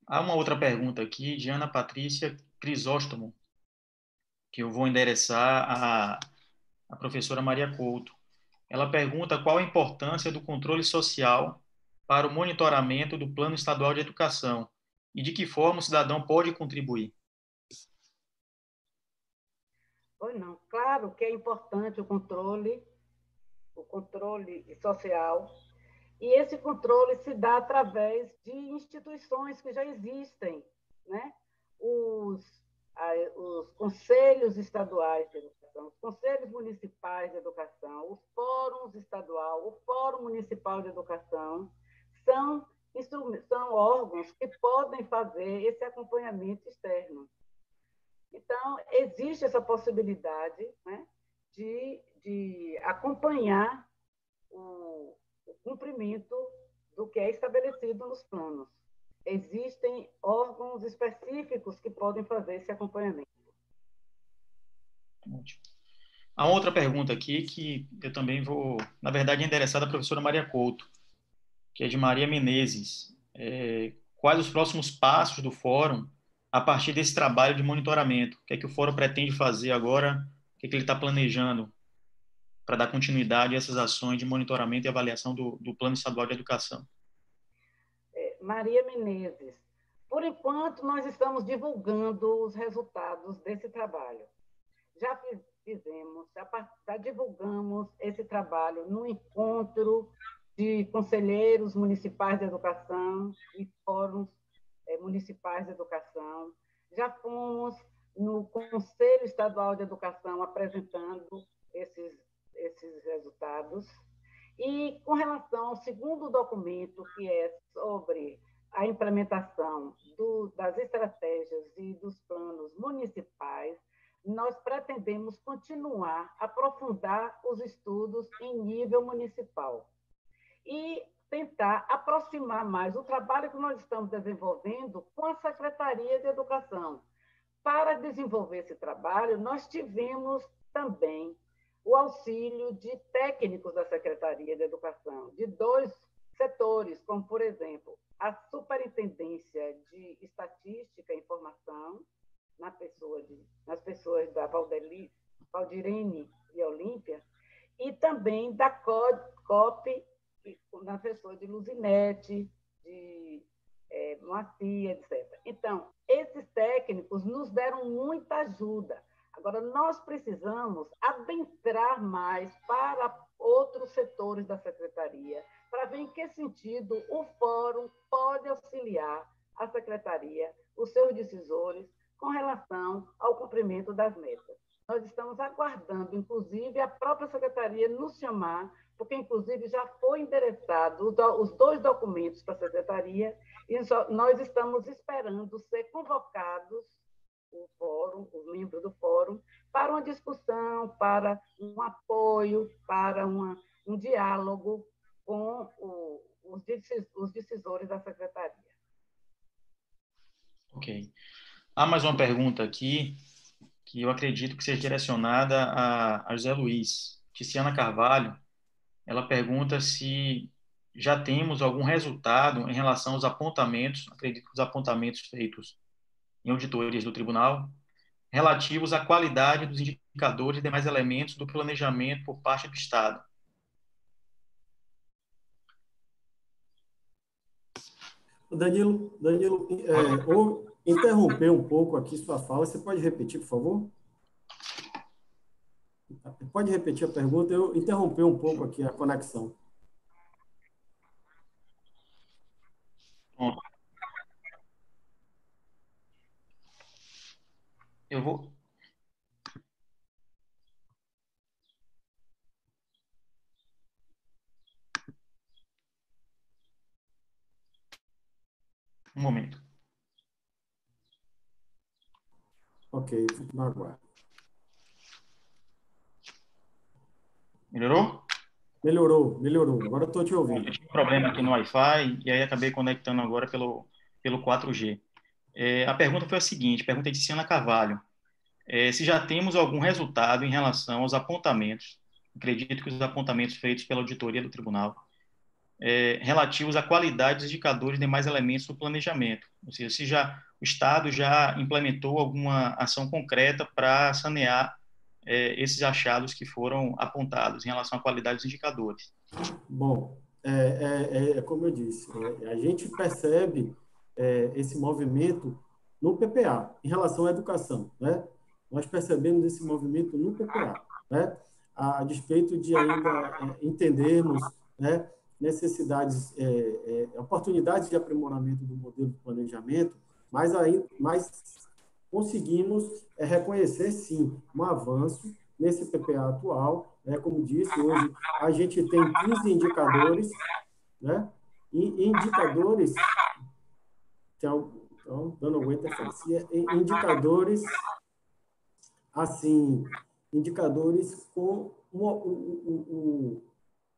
Há uma outra pergunta aqui de Ana Patrícia Crisóstomo, que eu vou endereçar à, à professora Maria Couto. Ela pergunta qual a importância do controle social para o monitoramento do Plano Estadual de Educação e de que forma o cidadão pode contribuir. Pois não, claro que é importante o controle, o controle social, e esse controle se dá através de instituições que já existem, né? Os, os conselhos estaduais de educação Educação, os conselhos municipais de educação, os fóruns estadual, o Fórum Municipal de Educação, são, são órgãos que podem fazer esse acompanhamento externo. Então, existe essa possibilidade né, de, de acompanhar o, o cumprimento do que é estabelecido nos planos. Existem órgãos específicos que podem fazer esse acompanhamento. Ótimo. Há outra pergunta aqui que eu também vou, na verdade, é endereçada à professora Maria Couto, que é de Maria Menezes. É, quais os próximos passos do fórum a partir desse trabalho de monitoramento? O que é que o fórum pretende fazer agora? O que, é que ele está planejando para dar continuidade a essas ações de monitoramento e avaliação do, do Plano Estadual de Educação? É, Maria Menezes, por enquanto, nós estamos divulgando os resultados desse trabalho já fizemos, já, já divulgamos esse trabalho no encontro de conselheiros municipais de educação e fóruns é, municipais de educação. Já fomos no Conselho Estadual de Educação apresentando esses, esses resultados. E com relação ao segundo documento, que é sobre a implementação do, das estratégias e dos planos municipais, nós pretendemos continuar, aprofundar os estudos em nível municipal e tentar aproximar mais o trabalho que nós estamos desenvolvendo com a Secretaria de Educação. Para desenvolver esse trabalho, nós tivemos também o auxílio de técnicos da Secretaria de Educação, de dois setores, como, por exemplo, a Superintendência de Estatística e Informação, na pessoa de, nas pessoas da Valdeli, Valdirene e Olímpia, e também da COP, na pessoa de Luzinete, de é, Moacir, etc. Então, esses técnicos nos deram muita ajuda. Agora, nós precisamos adentrar mais para outros setores da secretaria, para ver em que sentido o fórum pode auxiliar a secretaria, os seus decisores, com relação ao cumprimento das metas. Nós estamos aguardando, inclusive, a própria secretaria nos chamar, porque, inclusive, já foi endereçado os dois documentos para a secretaria e nós estamos esperando ser convocados, o fórum, os membros do fórum, para uma discussão, para um apoio, para uma, um diálogo com o, os decisores da secretaria. Ok. Há mais uma pergunta aqui, que eu acredito que seja direcionada a, a José Luiz. Tiziana Carvalho, ela pergunta se já temos algum resultado em relação aos apontamentos, acredito que os apontamentos feitos em auditorias do tribunal, relativos à qualidade dos indicadores e demais elementos do planejamento por parte do Estado. Danilo, Danilo é, ou interromper um pouco aqui sua fala, você pode repetir, por favor? Pode repetir a pergunta? Eu interrompi um pouco aqui a conexão. Eu vou. Um momento. Ok, fico no aguardo. Melhorou? Melhorou, melhorou. Agora estou te ouvindo. Eu tive um problema aqui no Wi-Fi e aí acabei conectando agora pelo, pelo 4G. É, a pergunta foi a seguinte, pergunta de Ciana Carvalho. É, se já temos algum resultado em relação aos apontamentos, acredito que os apontamentos feitos pela auditoria do tribunal, é, relativos à qualidade dos indicadores e demais elementos do planejamento. Ou seja, se já o Estado já implementou alguma ação concreta para sanear é, esses achados que foram apontados em relação à qualidade dos indicadores. Bom, é, é, é, é como eu disse, é, a gente percebe é, esse movimento no PPA, em relação à educação. Né? Nós percebemos esse movimento no PPA, né? a, a despeito de ainda entendermos né, necessidades, oportunidades de aprimoramento do modelo de planejamento, mas, ainda, mas conseguimos é, reconhecer, sim, um avanço nesse PPA atual. Né? Como disse, hoje a gente tem 15 indicadores, né? e indicadores, então, dando alguma interferência, indicadores, assim, indicadores com um, um, um,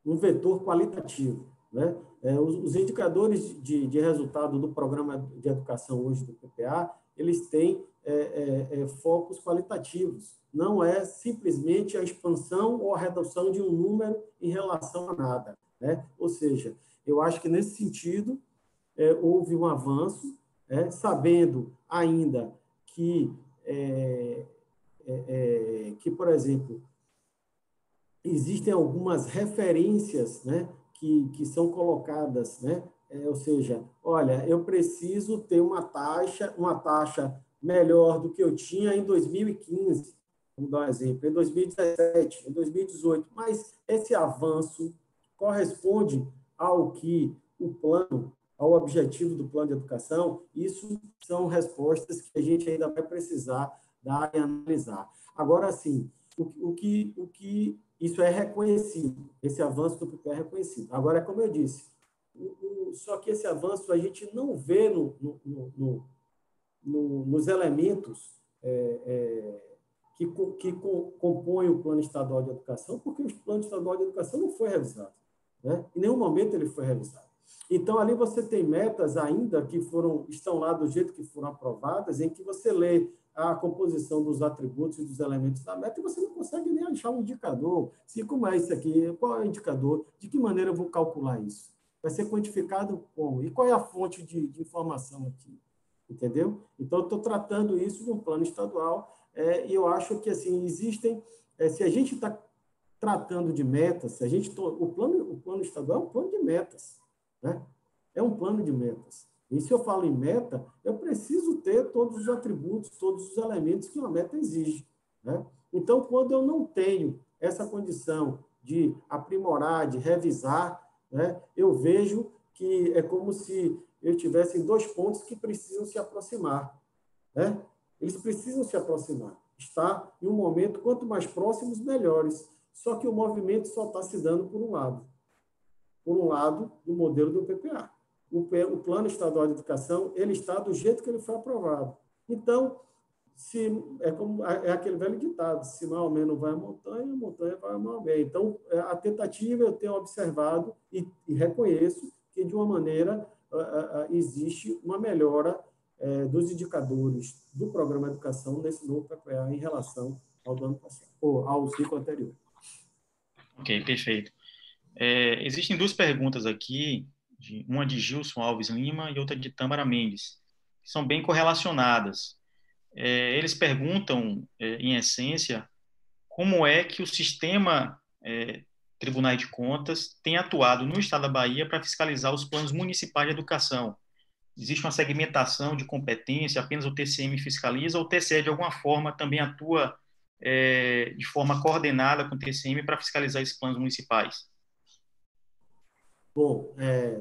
um vetor qualitativo. Né? É, os, indicadores de, de resultado do programa de educação hoje do PPA, eles têm é, é, é, focos qualitativos. Não é simplesmente a expansão ou a redução de um número em relação a nada. Né? Ou seja, eu acho que nesse sentido é, houve um avanço, é, sabendo ainda que, é, que, por exemplo, existem algumas referências né, que, que são colocadas, né? ou seja, olha, eu preciso ter uma taxa, uma taxa melhor do que eu tinha em 2015, vamos dar um exemplo, em 2017, em 2018. Mas esse avanço corresponde ao que o plano, ao objetivo do plano de educação, isso são respostas que a gente ainda vai precisar dar e analisar. Agora, sim, o, o, que, o que isso é reconhecido, esse avanço do PPR é reconhecido. Agora, como eu disse, o, o, só que esse avanço a gente não vê no, no no, nos elementos é, é, que, que compõem o Plano Estadual de Educação, porque o Plano Estadual de Educação não foi revisado. Né? Em nenhum momento ele foi revisado. Então, ali você tem metas ainda que foram estão lá do jeito que foram aprovadas, em que você lê a composição dos atributos e dos elementos da meta e você não consegue nem achar um indicador. Se como é isso aqui, qual é o indicador? De que maneira eu vou calcular isso? Vai ser quantificado como? E qual é a fonte de, de informação aqui? Entendeu? Então, estou tratando isso no plano estadual é, e eu acho que, assim, existem... É, se a gente está tratando de metas, se a gente... O plano, o plano estadual é um plano de metas, né? É um plano de metas. E se eu falo em meta, eu preciso ter todos os atributos, todos os elementos que uma meta exige. Né? Então, quando eu não tenho essa condição de aprimorar, de revisar, né, eu vejo que é como se eu tivesse dois pontos que precisam se aproximar. Né? Eles precisam se aproximar. Está em um momento, quanto mais próximos, melhores. Só que o movimento só está se dando por um lado. Por um lado, do modelo do PPA o, o Plano Estadual de Educação ele está do jeito que ele foi aprovado. Então, se é como é aquele velho ditado: se Maomé não vai à montanha, a montanha vai a Maomé. Então, é, a tentativa eu tenho observado e, e reconheço que de uma maneira existe uma melhora é, dos indicadores do programa educação nesse novo PPA em relação ao ano passado, ao ciclo anterior. Ok, perfeito. É, existem duas perguntas aqui de, uma de Gilson Alves Lima e outra de Tâmara Mendes, que são bem correlacionadas. É, eles perguntam, é, em essência, como é que o sistema é, Tribunais de Contas tem atuado no Estado da Bahia para fiscalizar os planos municipais de educação. Existe uma segmentação de competência, apenas o TCM fiscaliza, ou o TCE, de alguma forma, também atua é, de forma coordenada com o TCM para fiscalizar esses planos municipais? Bom, é,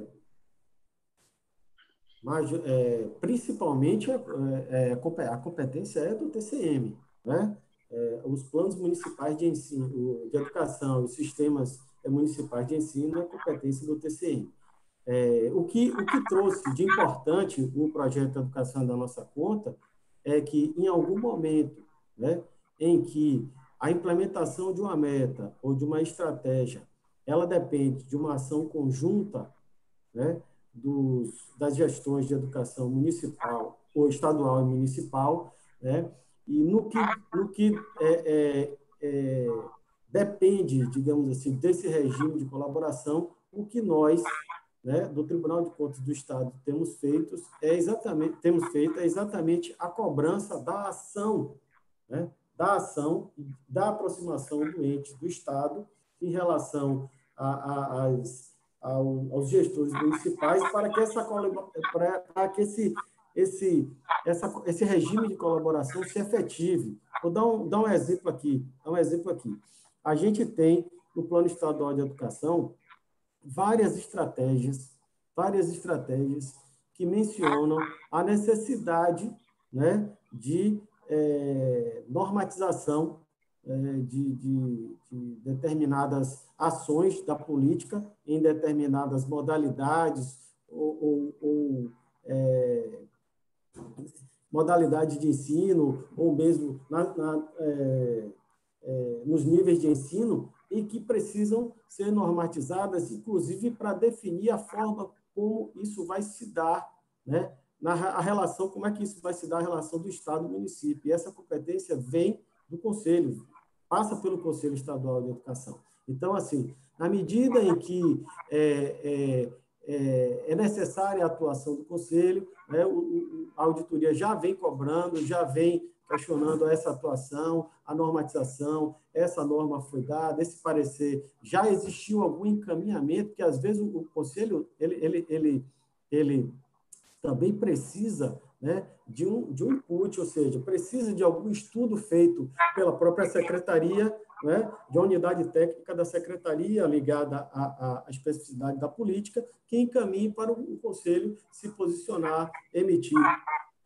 mas, é, principalmente é, é, a competência é do TCM, né? É, os planos municipais de ensino, de educação, os sistemas municipais de ensino é competência do TCM. É, o, que, o que trouxe de importante no projeto de educação da nossa conta é que, em algum momento né, em que a implementação de uma meta ou de uma estratégia ela depende de uma ação conjunta né, dos, das gestões de educação municipal, ou estadual e municipal, né, e no que, no que é, é, é, depende, digamos assim, desse regime de colaboração, o que nós, né, do Tribunal de Contas do Estado, temos feito é exatamente, temos feito é exatamente a cobrança da ação, né, da ação, da aproximação do ente do Estado em relação às aos gestores municipais para que essa para que esse esse essa, esse regime de colaboração se efetive. Vou dar um, dar um exemplo aqui, dar um exemplo aqui. A gente tem no Plano Estadual de Educação várias estratégias, várias estratégias que mencionam a necessidade, né, de é, normatização de, de, de, determinadas ações da política em determinadas modalidades ou, ou, ou é, modalidade de ensino ou mesmo na, na, é, é, nos níveis de ensino e que precisam ser normatizadas, inclusive para definir a forma como isso vai se dar, né? Na a relação, como é que isso vai se dar a relação do Estado e município. E essa competência vem do Conselho, passa pelo Conselho Estadual de Educação. Então, assim, na medida em que é, é, é, é necessária a atuação do Conselho, né, o, a auditoria já vem cobrando, já vem questionando essa atuação, a normatização, essa norma foi dada, esse parecer, já existiu algum encaminhamento, que às vezes o, o Conselho, ele, ele, ele, ele também precisa né, de, um, de um input, ou seja, precisa de algum estudo feito pela própria secretaria, né, de uma unidade técnica da secretaria ligada à, à especificidade da política, que encaminhe para o conselho se posicionar, emitir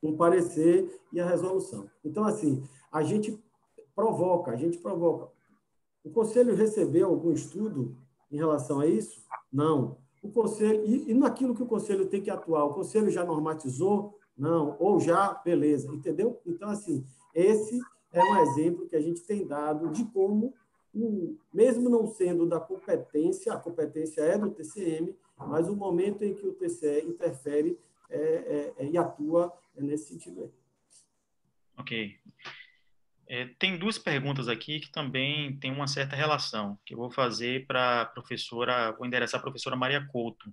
um parecer e a resolução. Então, assim, a gente provoca, a gente provoca. O conselho recebeu algum estudo em relação a isso? Não. O conselho, e, e naquilo que o conselho tem que atuar, o conselho já normatizou não, ou já, beleza, entendeu? Então, assim, esse é um exemplo que a gente tem dado de como, mesmo não sendo da competência, a competência é do TCM, mas o momento em que o TCE interfere é, é, é, e atua é nesse sentido aí. Ok. É, tem duas perguntas aqui que também têm uma certa relação, que eu vou fazer para a professora, vou endereçar a professora Maria Couto.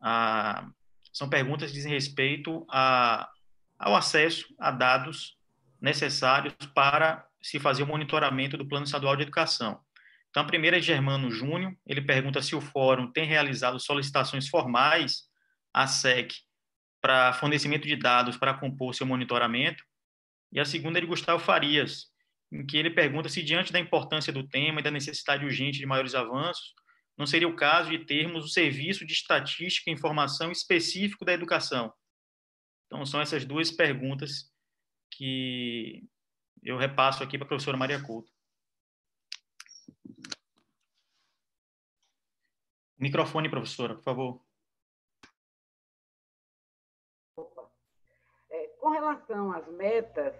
a, são perguntas que dizem respeito a, ao acesso a dados necessários para se fazer o monitoramento do Plano Estadual de Educação. Então, a primeira é Germano Júnior, ele pergunta se o Fórum tem realizado solicitações formais à SEC para fornecimento de dados para compor seu monitoramento. E a segunda é de Gustavo Farias, em que ele pergunta se, diante da importância do tema e da necessidade urgente de maiores avanços, não seria o caso de termos o serviço de estatística e informação específico da educação. Então, são essas duas perguntas que eu repasso aqui para a professora Maria Couto. Microfone, professora, por favor. É, com relação às metas,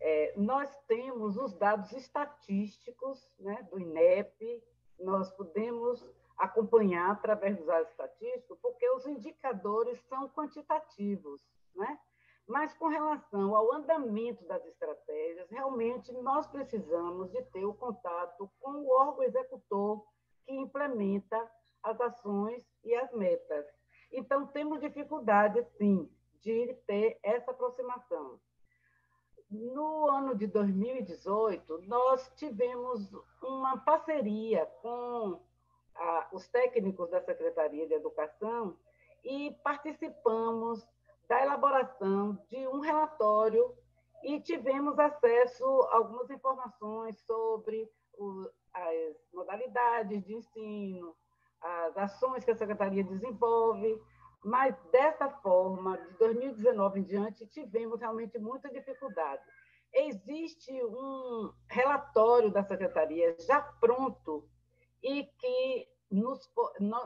é, nós temos os dados estatísticos né, do INEP, nós podemos acompanhar através dos dados estatísticos, porque os indicadores são quantitativos, né? Mas com relação ao andamento das estratégias, realmente nós precisamos de ter o contato com o órgão executor que implementa as ações e as metas. Então, temos dificuldade, sim, de ter essa aproximação. No ano de 2018, nós tivemos uma parceria com a, os técnicos da Secretaria de Educação e participamos da elaboração de um relatório e tivemos acesso a algumas informações sobre o, as modalidades de ensino, as ações que a Secretaria desenvolve, mas dessa forma, de 2019 em diante, tivemos realmente muita dificuldade. Existe um relatório da Secretaria já pronto e que nos,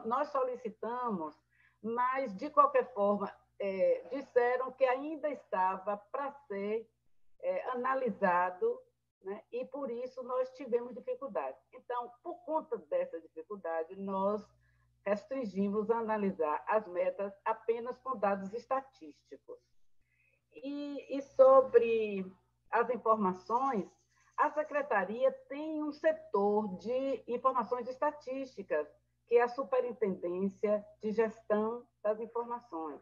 nós solicitamos, mas, de qualquer forma, é, disseram que ainda estava para ser é, analisado, né? e por isso nós tivemos dificuldade. Então, por conta dessa dificuldade, nós restringimos a analisar as metas apenas com dados estatísticos. E, e sobre as informações, a Secretaria tem um setor de informações estatísticas, que é a Superintendência de Gestão das Informações.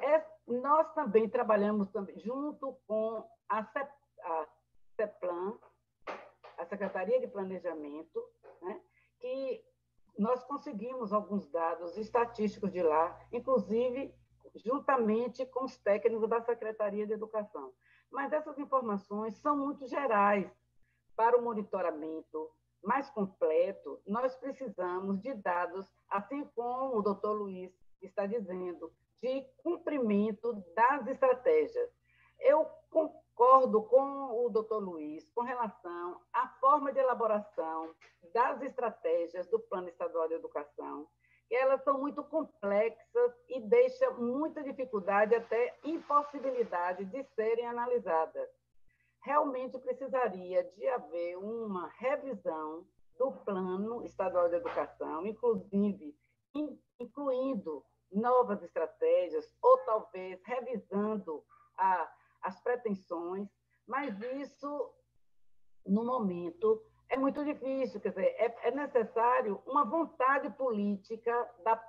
É, nós também trabalhamos também, junto com a, CEP, a CEPLAN, a Secretaria de Planejamento, né, que nós conseguimos alguns dados estatísticos de lá, inclusive juntamente com os técnicos da Secretaria de Educação. Mas essas informações são muito gerais. Para o monitoramento mais completo, nós precisamos de dados, assim como o doutor Luiz está dizendo, de cumprimento das estratégias. Eu concordo com o doutor Luiz com relação à forma de elaboração das estratégias do Plano Estadual de Educação, que elas são muito complexas e deixam muita dificuldade, até impossibilidade de serem analisadas. Realmente precisaria de haver uma revisão do Plano Estadual de Educação, inclusive incluindo novas estratégias, ou talvez revisando a, as pretensões, mas isso, no momento, é muito difícil, quer dizer, é, é necessário uma vontade política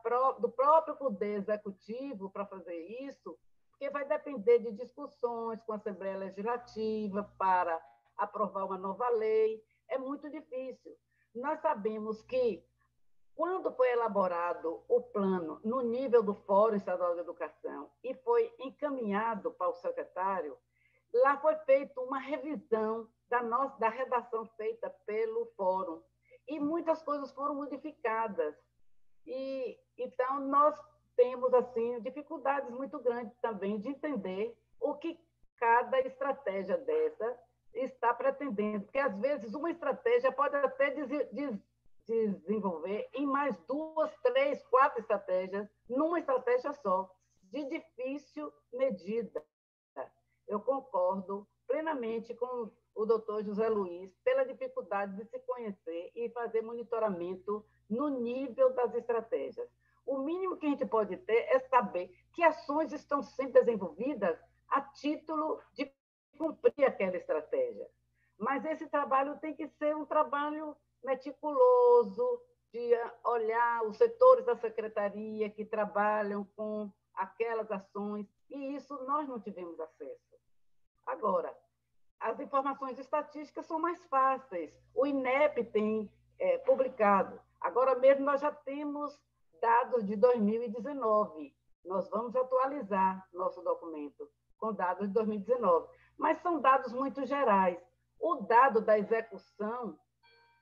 pró, do próprio Poder Executivo para fazer isso, porque vai depender de discussões com a Assembleia Legislativa para aprovar uma nova lei. É muito difícil. Nós sabemos que quando foi elaborado o plano no nível do Fórum Estadual de Educação e foi encaminhado para o secretário, lá foi feita uma revisão da nossa da redação feita pelo Fórum e muitas coisas foram modificadas. E então nós temos assim dificuldades muito grandes também de entender o que cada estratégia dessa está pretendendo, porque às vezes uma estratégia pode até desenvolver em mais duas, três, quatro estratégias, numa estratégia só, de difícil medida. Eu concordo plenamente com o doutor José Luiz pela dificuldade de se conhecer e fazer monitoramento no nível das estratégias. O mínimo que a gente pode ter é saber que ações estão sendo desenvolvidas a título de cumprir aquela estratégia. Mas esse trabalho tem que ser um trabalho meticuloso, de olhar os setores da secretaria que trabalham com aquelas ações, e isso nós não tivemos acesso. Agora, as informações estatísticas são mais fáceis. O INEP tem é, publicado. Agora mesmo nós já temos dados de 2019. Nós vamos atualizar nosso documento com dados de 2019. Mas são dados muito gerais. O dado da execução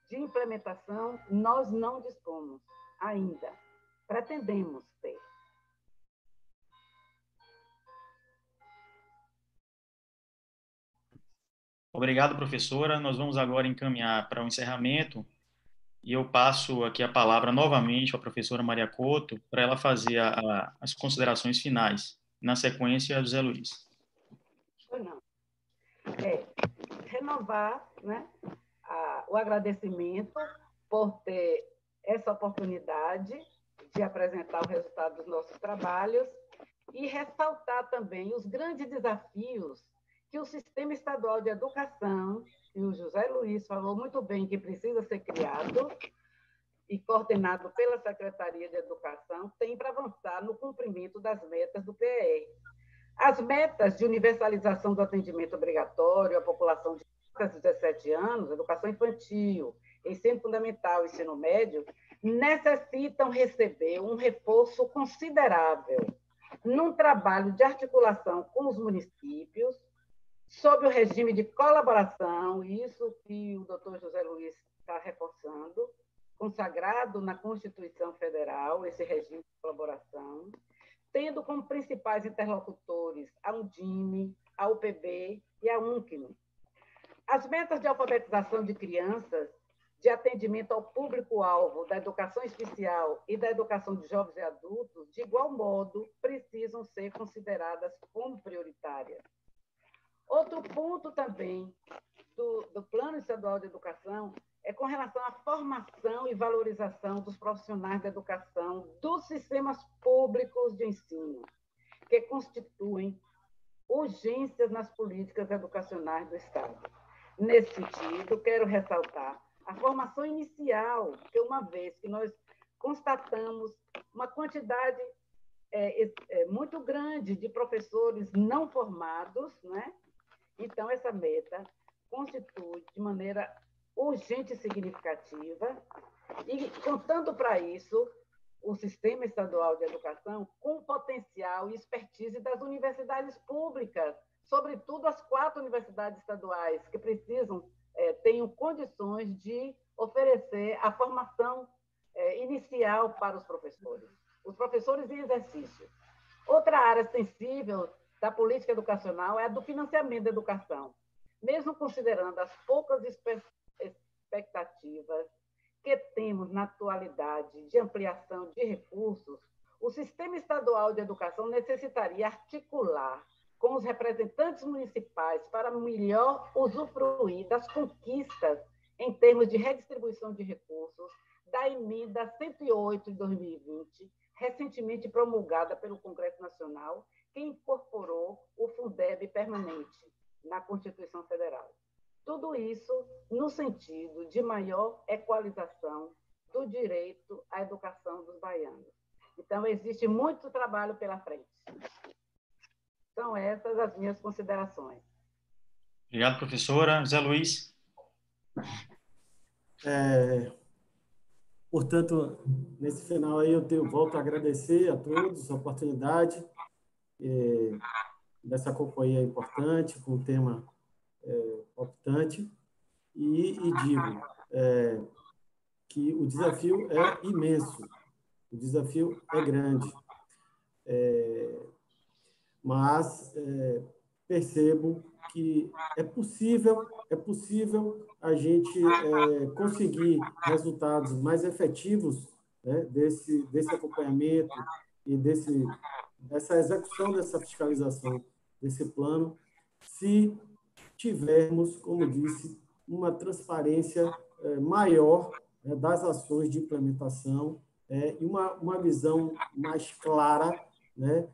de implementação, nós não dispomos ainda. Pretendemos ter. Obrigado, professora. Nós vamos agora encaminhar para o encerramento e eu passo aqui a palavra novamente à professora Maria Couto para ela fazer a, a, as considerações finais. Na sequência, José Luiz. Não. É, renovar né, o agradecimento por ter essa oportunidade de apresentar o resultado dos nossos trabalhos e ressaltar também os grandes desafios que o Sistema Estadual de Educação, e o José Luiz falou muito bem que precisa ser criado e coordenado pela Secretaria de Educação, tem para avançar no cumprimento das metas do PER. As metas de universalização do atendimento obrigatório à população de 17 anos, educação infantil, ensino fundamental, ensino médio, necessitam receber um reforço considerável num trabalho de articulação com os municípios, sob o regime de colaboração, isso que o doutor José Luiz está reforçando, consagrado na Constituição Federal, esse regime de colaboração, tendo como principais interlocutores a Undime, a UPB e a UNCNE. As metas de alfabetização de crianças, de atendimento ao público-alvo da educação especial e da educação de jovens e adultos, de igual modo, precisam ser consideradas como prioritárias Outro ponto também do, do Plano Estadual de Educação é com relação à formação e valorização dos profissionais da educação dos sistemas públicos de ensino, que constituem urgências nas políticas educacionais do Estado. Nesse sentido, quero ressaltar a formação inicial, que uma vez que nós constatamos uma quantidade é, é, muito grande de professores não formados, né? Então, essa meta constitui de maneira urgente e significativa, e contando para isso o Sistema Estadual de Educação com potencial e expertise das universidades públicas, sobretudo as quatro universidades estaduais, que precisam, é, tenham condições de oferecer a formação é, inicial para os professores, os professores em exercício. Outra área sensível da política educacional é a do financiamento da educação. Mesmo considerando as poucas expectativas que temos na atualidade de ampliação de recursos, o sistema estadual de educação necessitaria articular com os representantes municipais para melhor usufruir das conquistas em termos de redistribuição de recursos da emenda 108 de 2020, recentemente promulgada pelo Congresso Nacional que incorporou o Fundeb permanente na Constituição Federal. Tudo isso no sentido de maior equalização do direito à educação dos baianos. Então, existe muito trabalho pela frente. São essas as minhas considerações. Obrigado, professora. Zé Luiz. É, portanto, nesse final aí eu tenho, volto a agradecer a todos a oportunidade é, dessa companhia importante, com um tema é, optante, e, e digo é, que o desafio é imenso, o desafio é grande, é, mas é, percebo que é possível, é possível a gente é, conseguir resultados mais efetivos né, desse, desse acompanhamento e desse essa execução dessa fiscalização desse plano, se tivermos, como disse, uma transparência é, maior é, das ações de implementação é, e uma, uma visão mais clara né,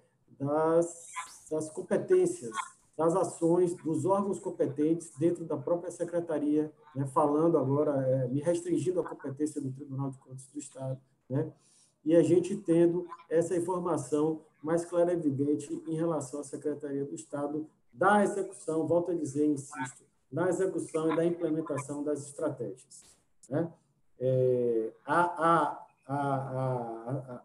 das, das competências das ações dos órgãos competentes dentro da própria secretaria, né, falando agora, é, me restringindo a competência do Tribunal de Contas do Estado, né, e a gente tendo essa informação mais clara e evidente em relação à Secretaria do Estado da execução, volto a dizer, insisto, da execução e da implementação das estratégias. Né? É, a, a, a, a,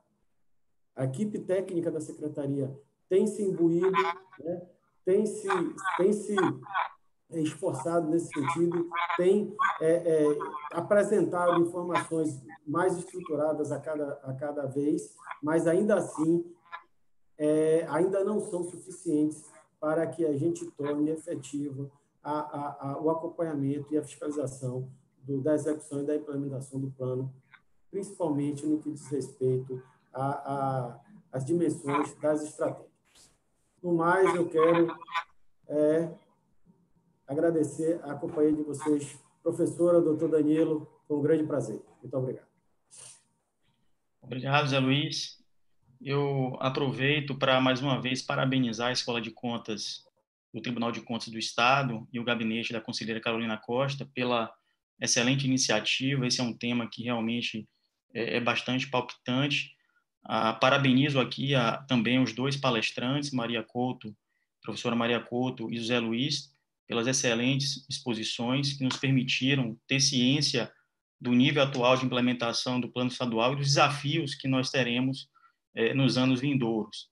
a, equipe técnica da Secretaria tem se imbuído, né? tem, se, tem se esforçado nesse sentido, tem é, é, apresentado informações mais estruturadas a cada, a cada vez, mas ainda assim é, ainda não são suficientes para que a gente torne efetivo a, a, a, o acompanhamento e a fiscalização do, da execução e da implementação do plano, principalmente no que diz respeito às dimensões das estratégias. No mais, eu quero é, agradecer a companhia de vocês, professora, doutor Danilo, foi um grande prazer. Muito obrigado. Obrigado, Zé Luiz. Eu aproveito para, mais uma vez, parabenizar a Escola de Contas do Tribunal de Contas do Estado e o gabinete da conselheira Carolina Costa pela excelente iniciativa. Esse é um tema que realmente é, é bastante palpitante. Ah, parabenizo aqui a, também os dois palestrantes, Maria Couto, professora Maria Couto e José Luiz, pelas excelentes exposições que nos permitiram ter ciência do nível atual de implementação do plano estadual e dos desafios que nós teremos eh, nos anos vindouros.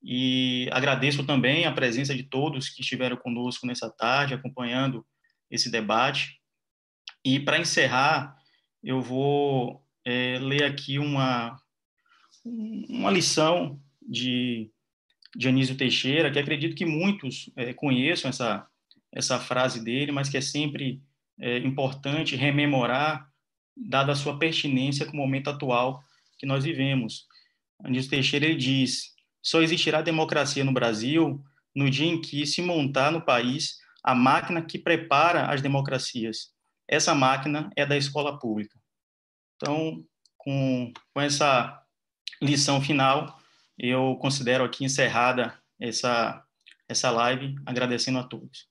E agradeço também a presença de todos que estiveram conosco nessa tarde, acompanhando esse debate. E para encerrar, eu vou é, ler aqui uma, uma lição de, Anísio Teixeira, que acredito que muitos é, conheçam essa, essa frase dele, mas que é sempre é, importante rememorar, dada a sua pertinência com o momento atual que nós vivemos. Anísio Teixeira ele diz: só existirá democracia no Brasil no dia em que se montar no país a máquina que prepara as democracias, essa máquina é da escola pública. Então, com, com essa lição final, eu considero aqui encerrada essa, essa live, agradecendo a todos.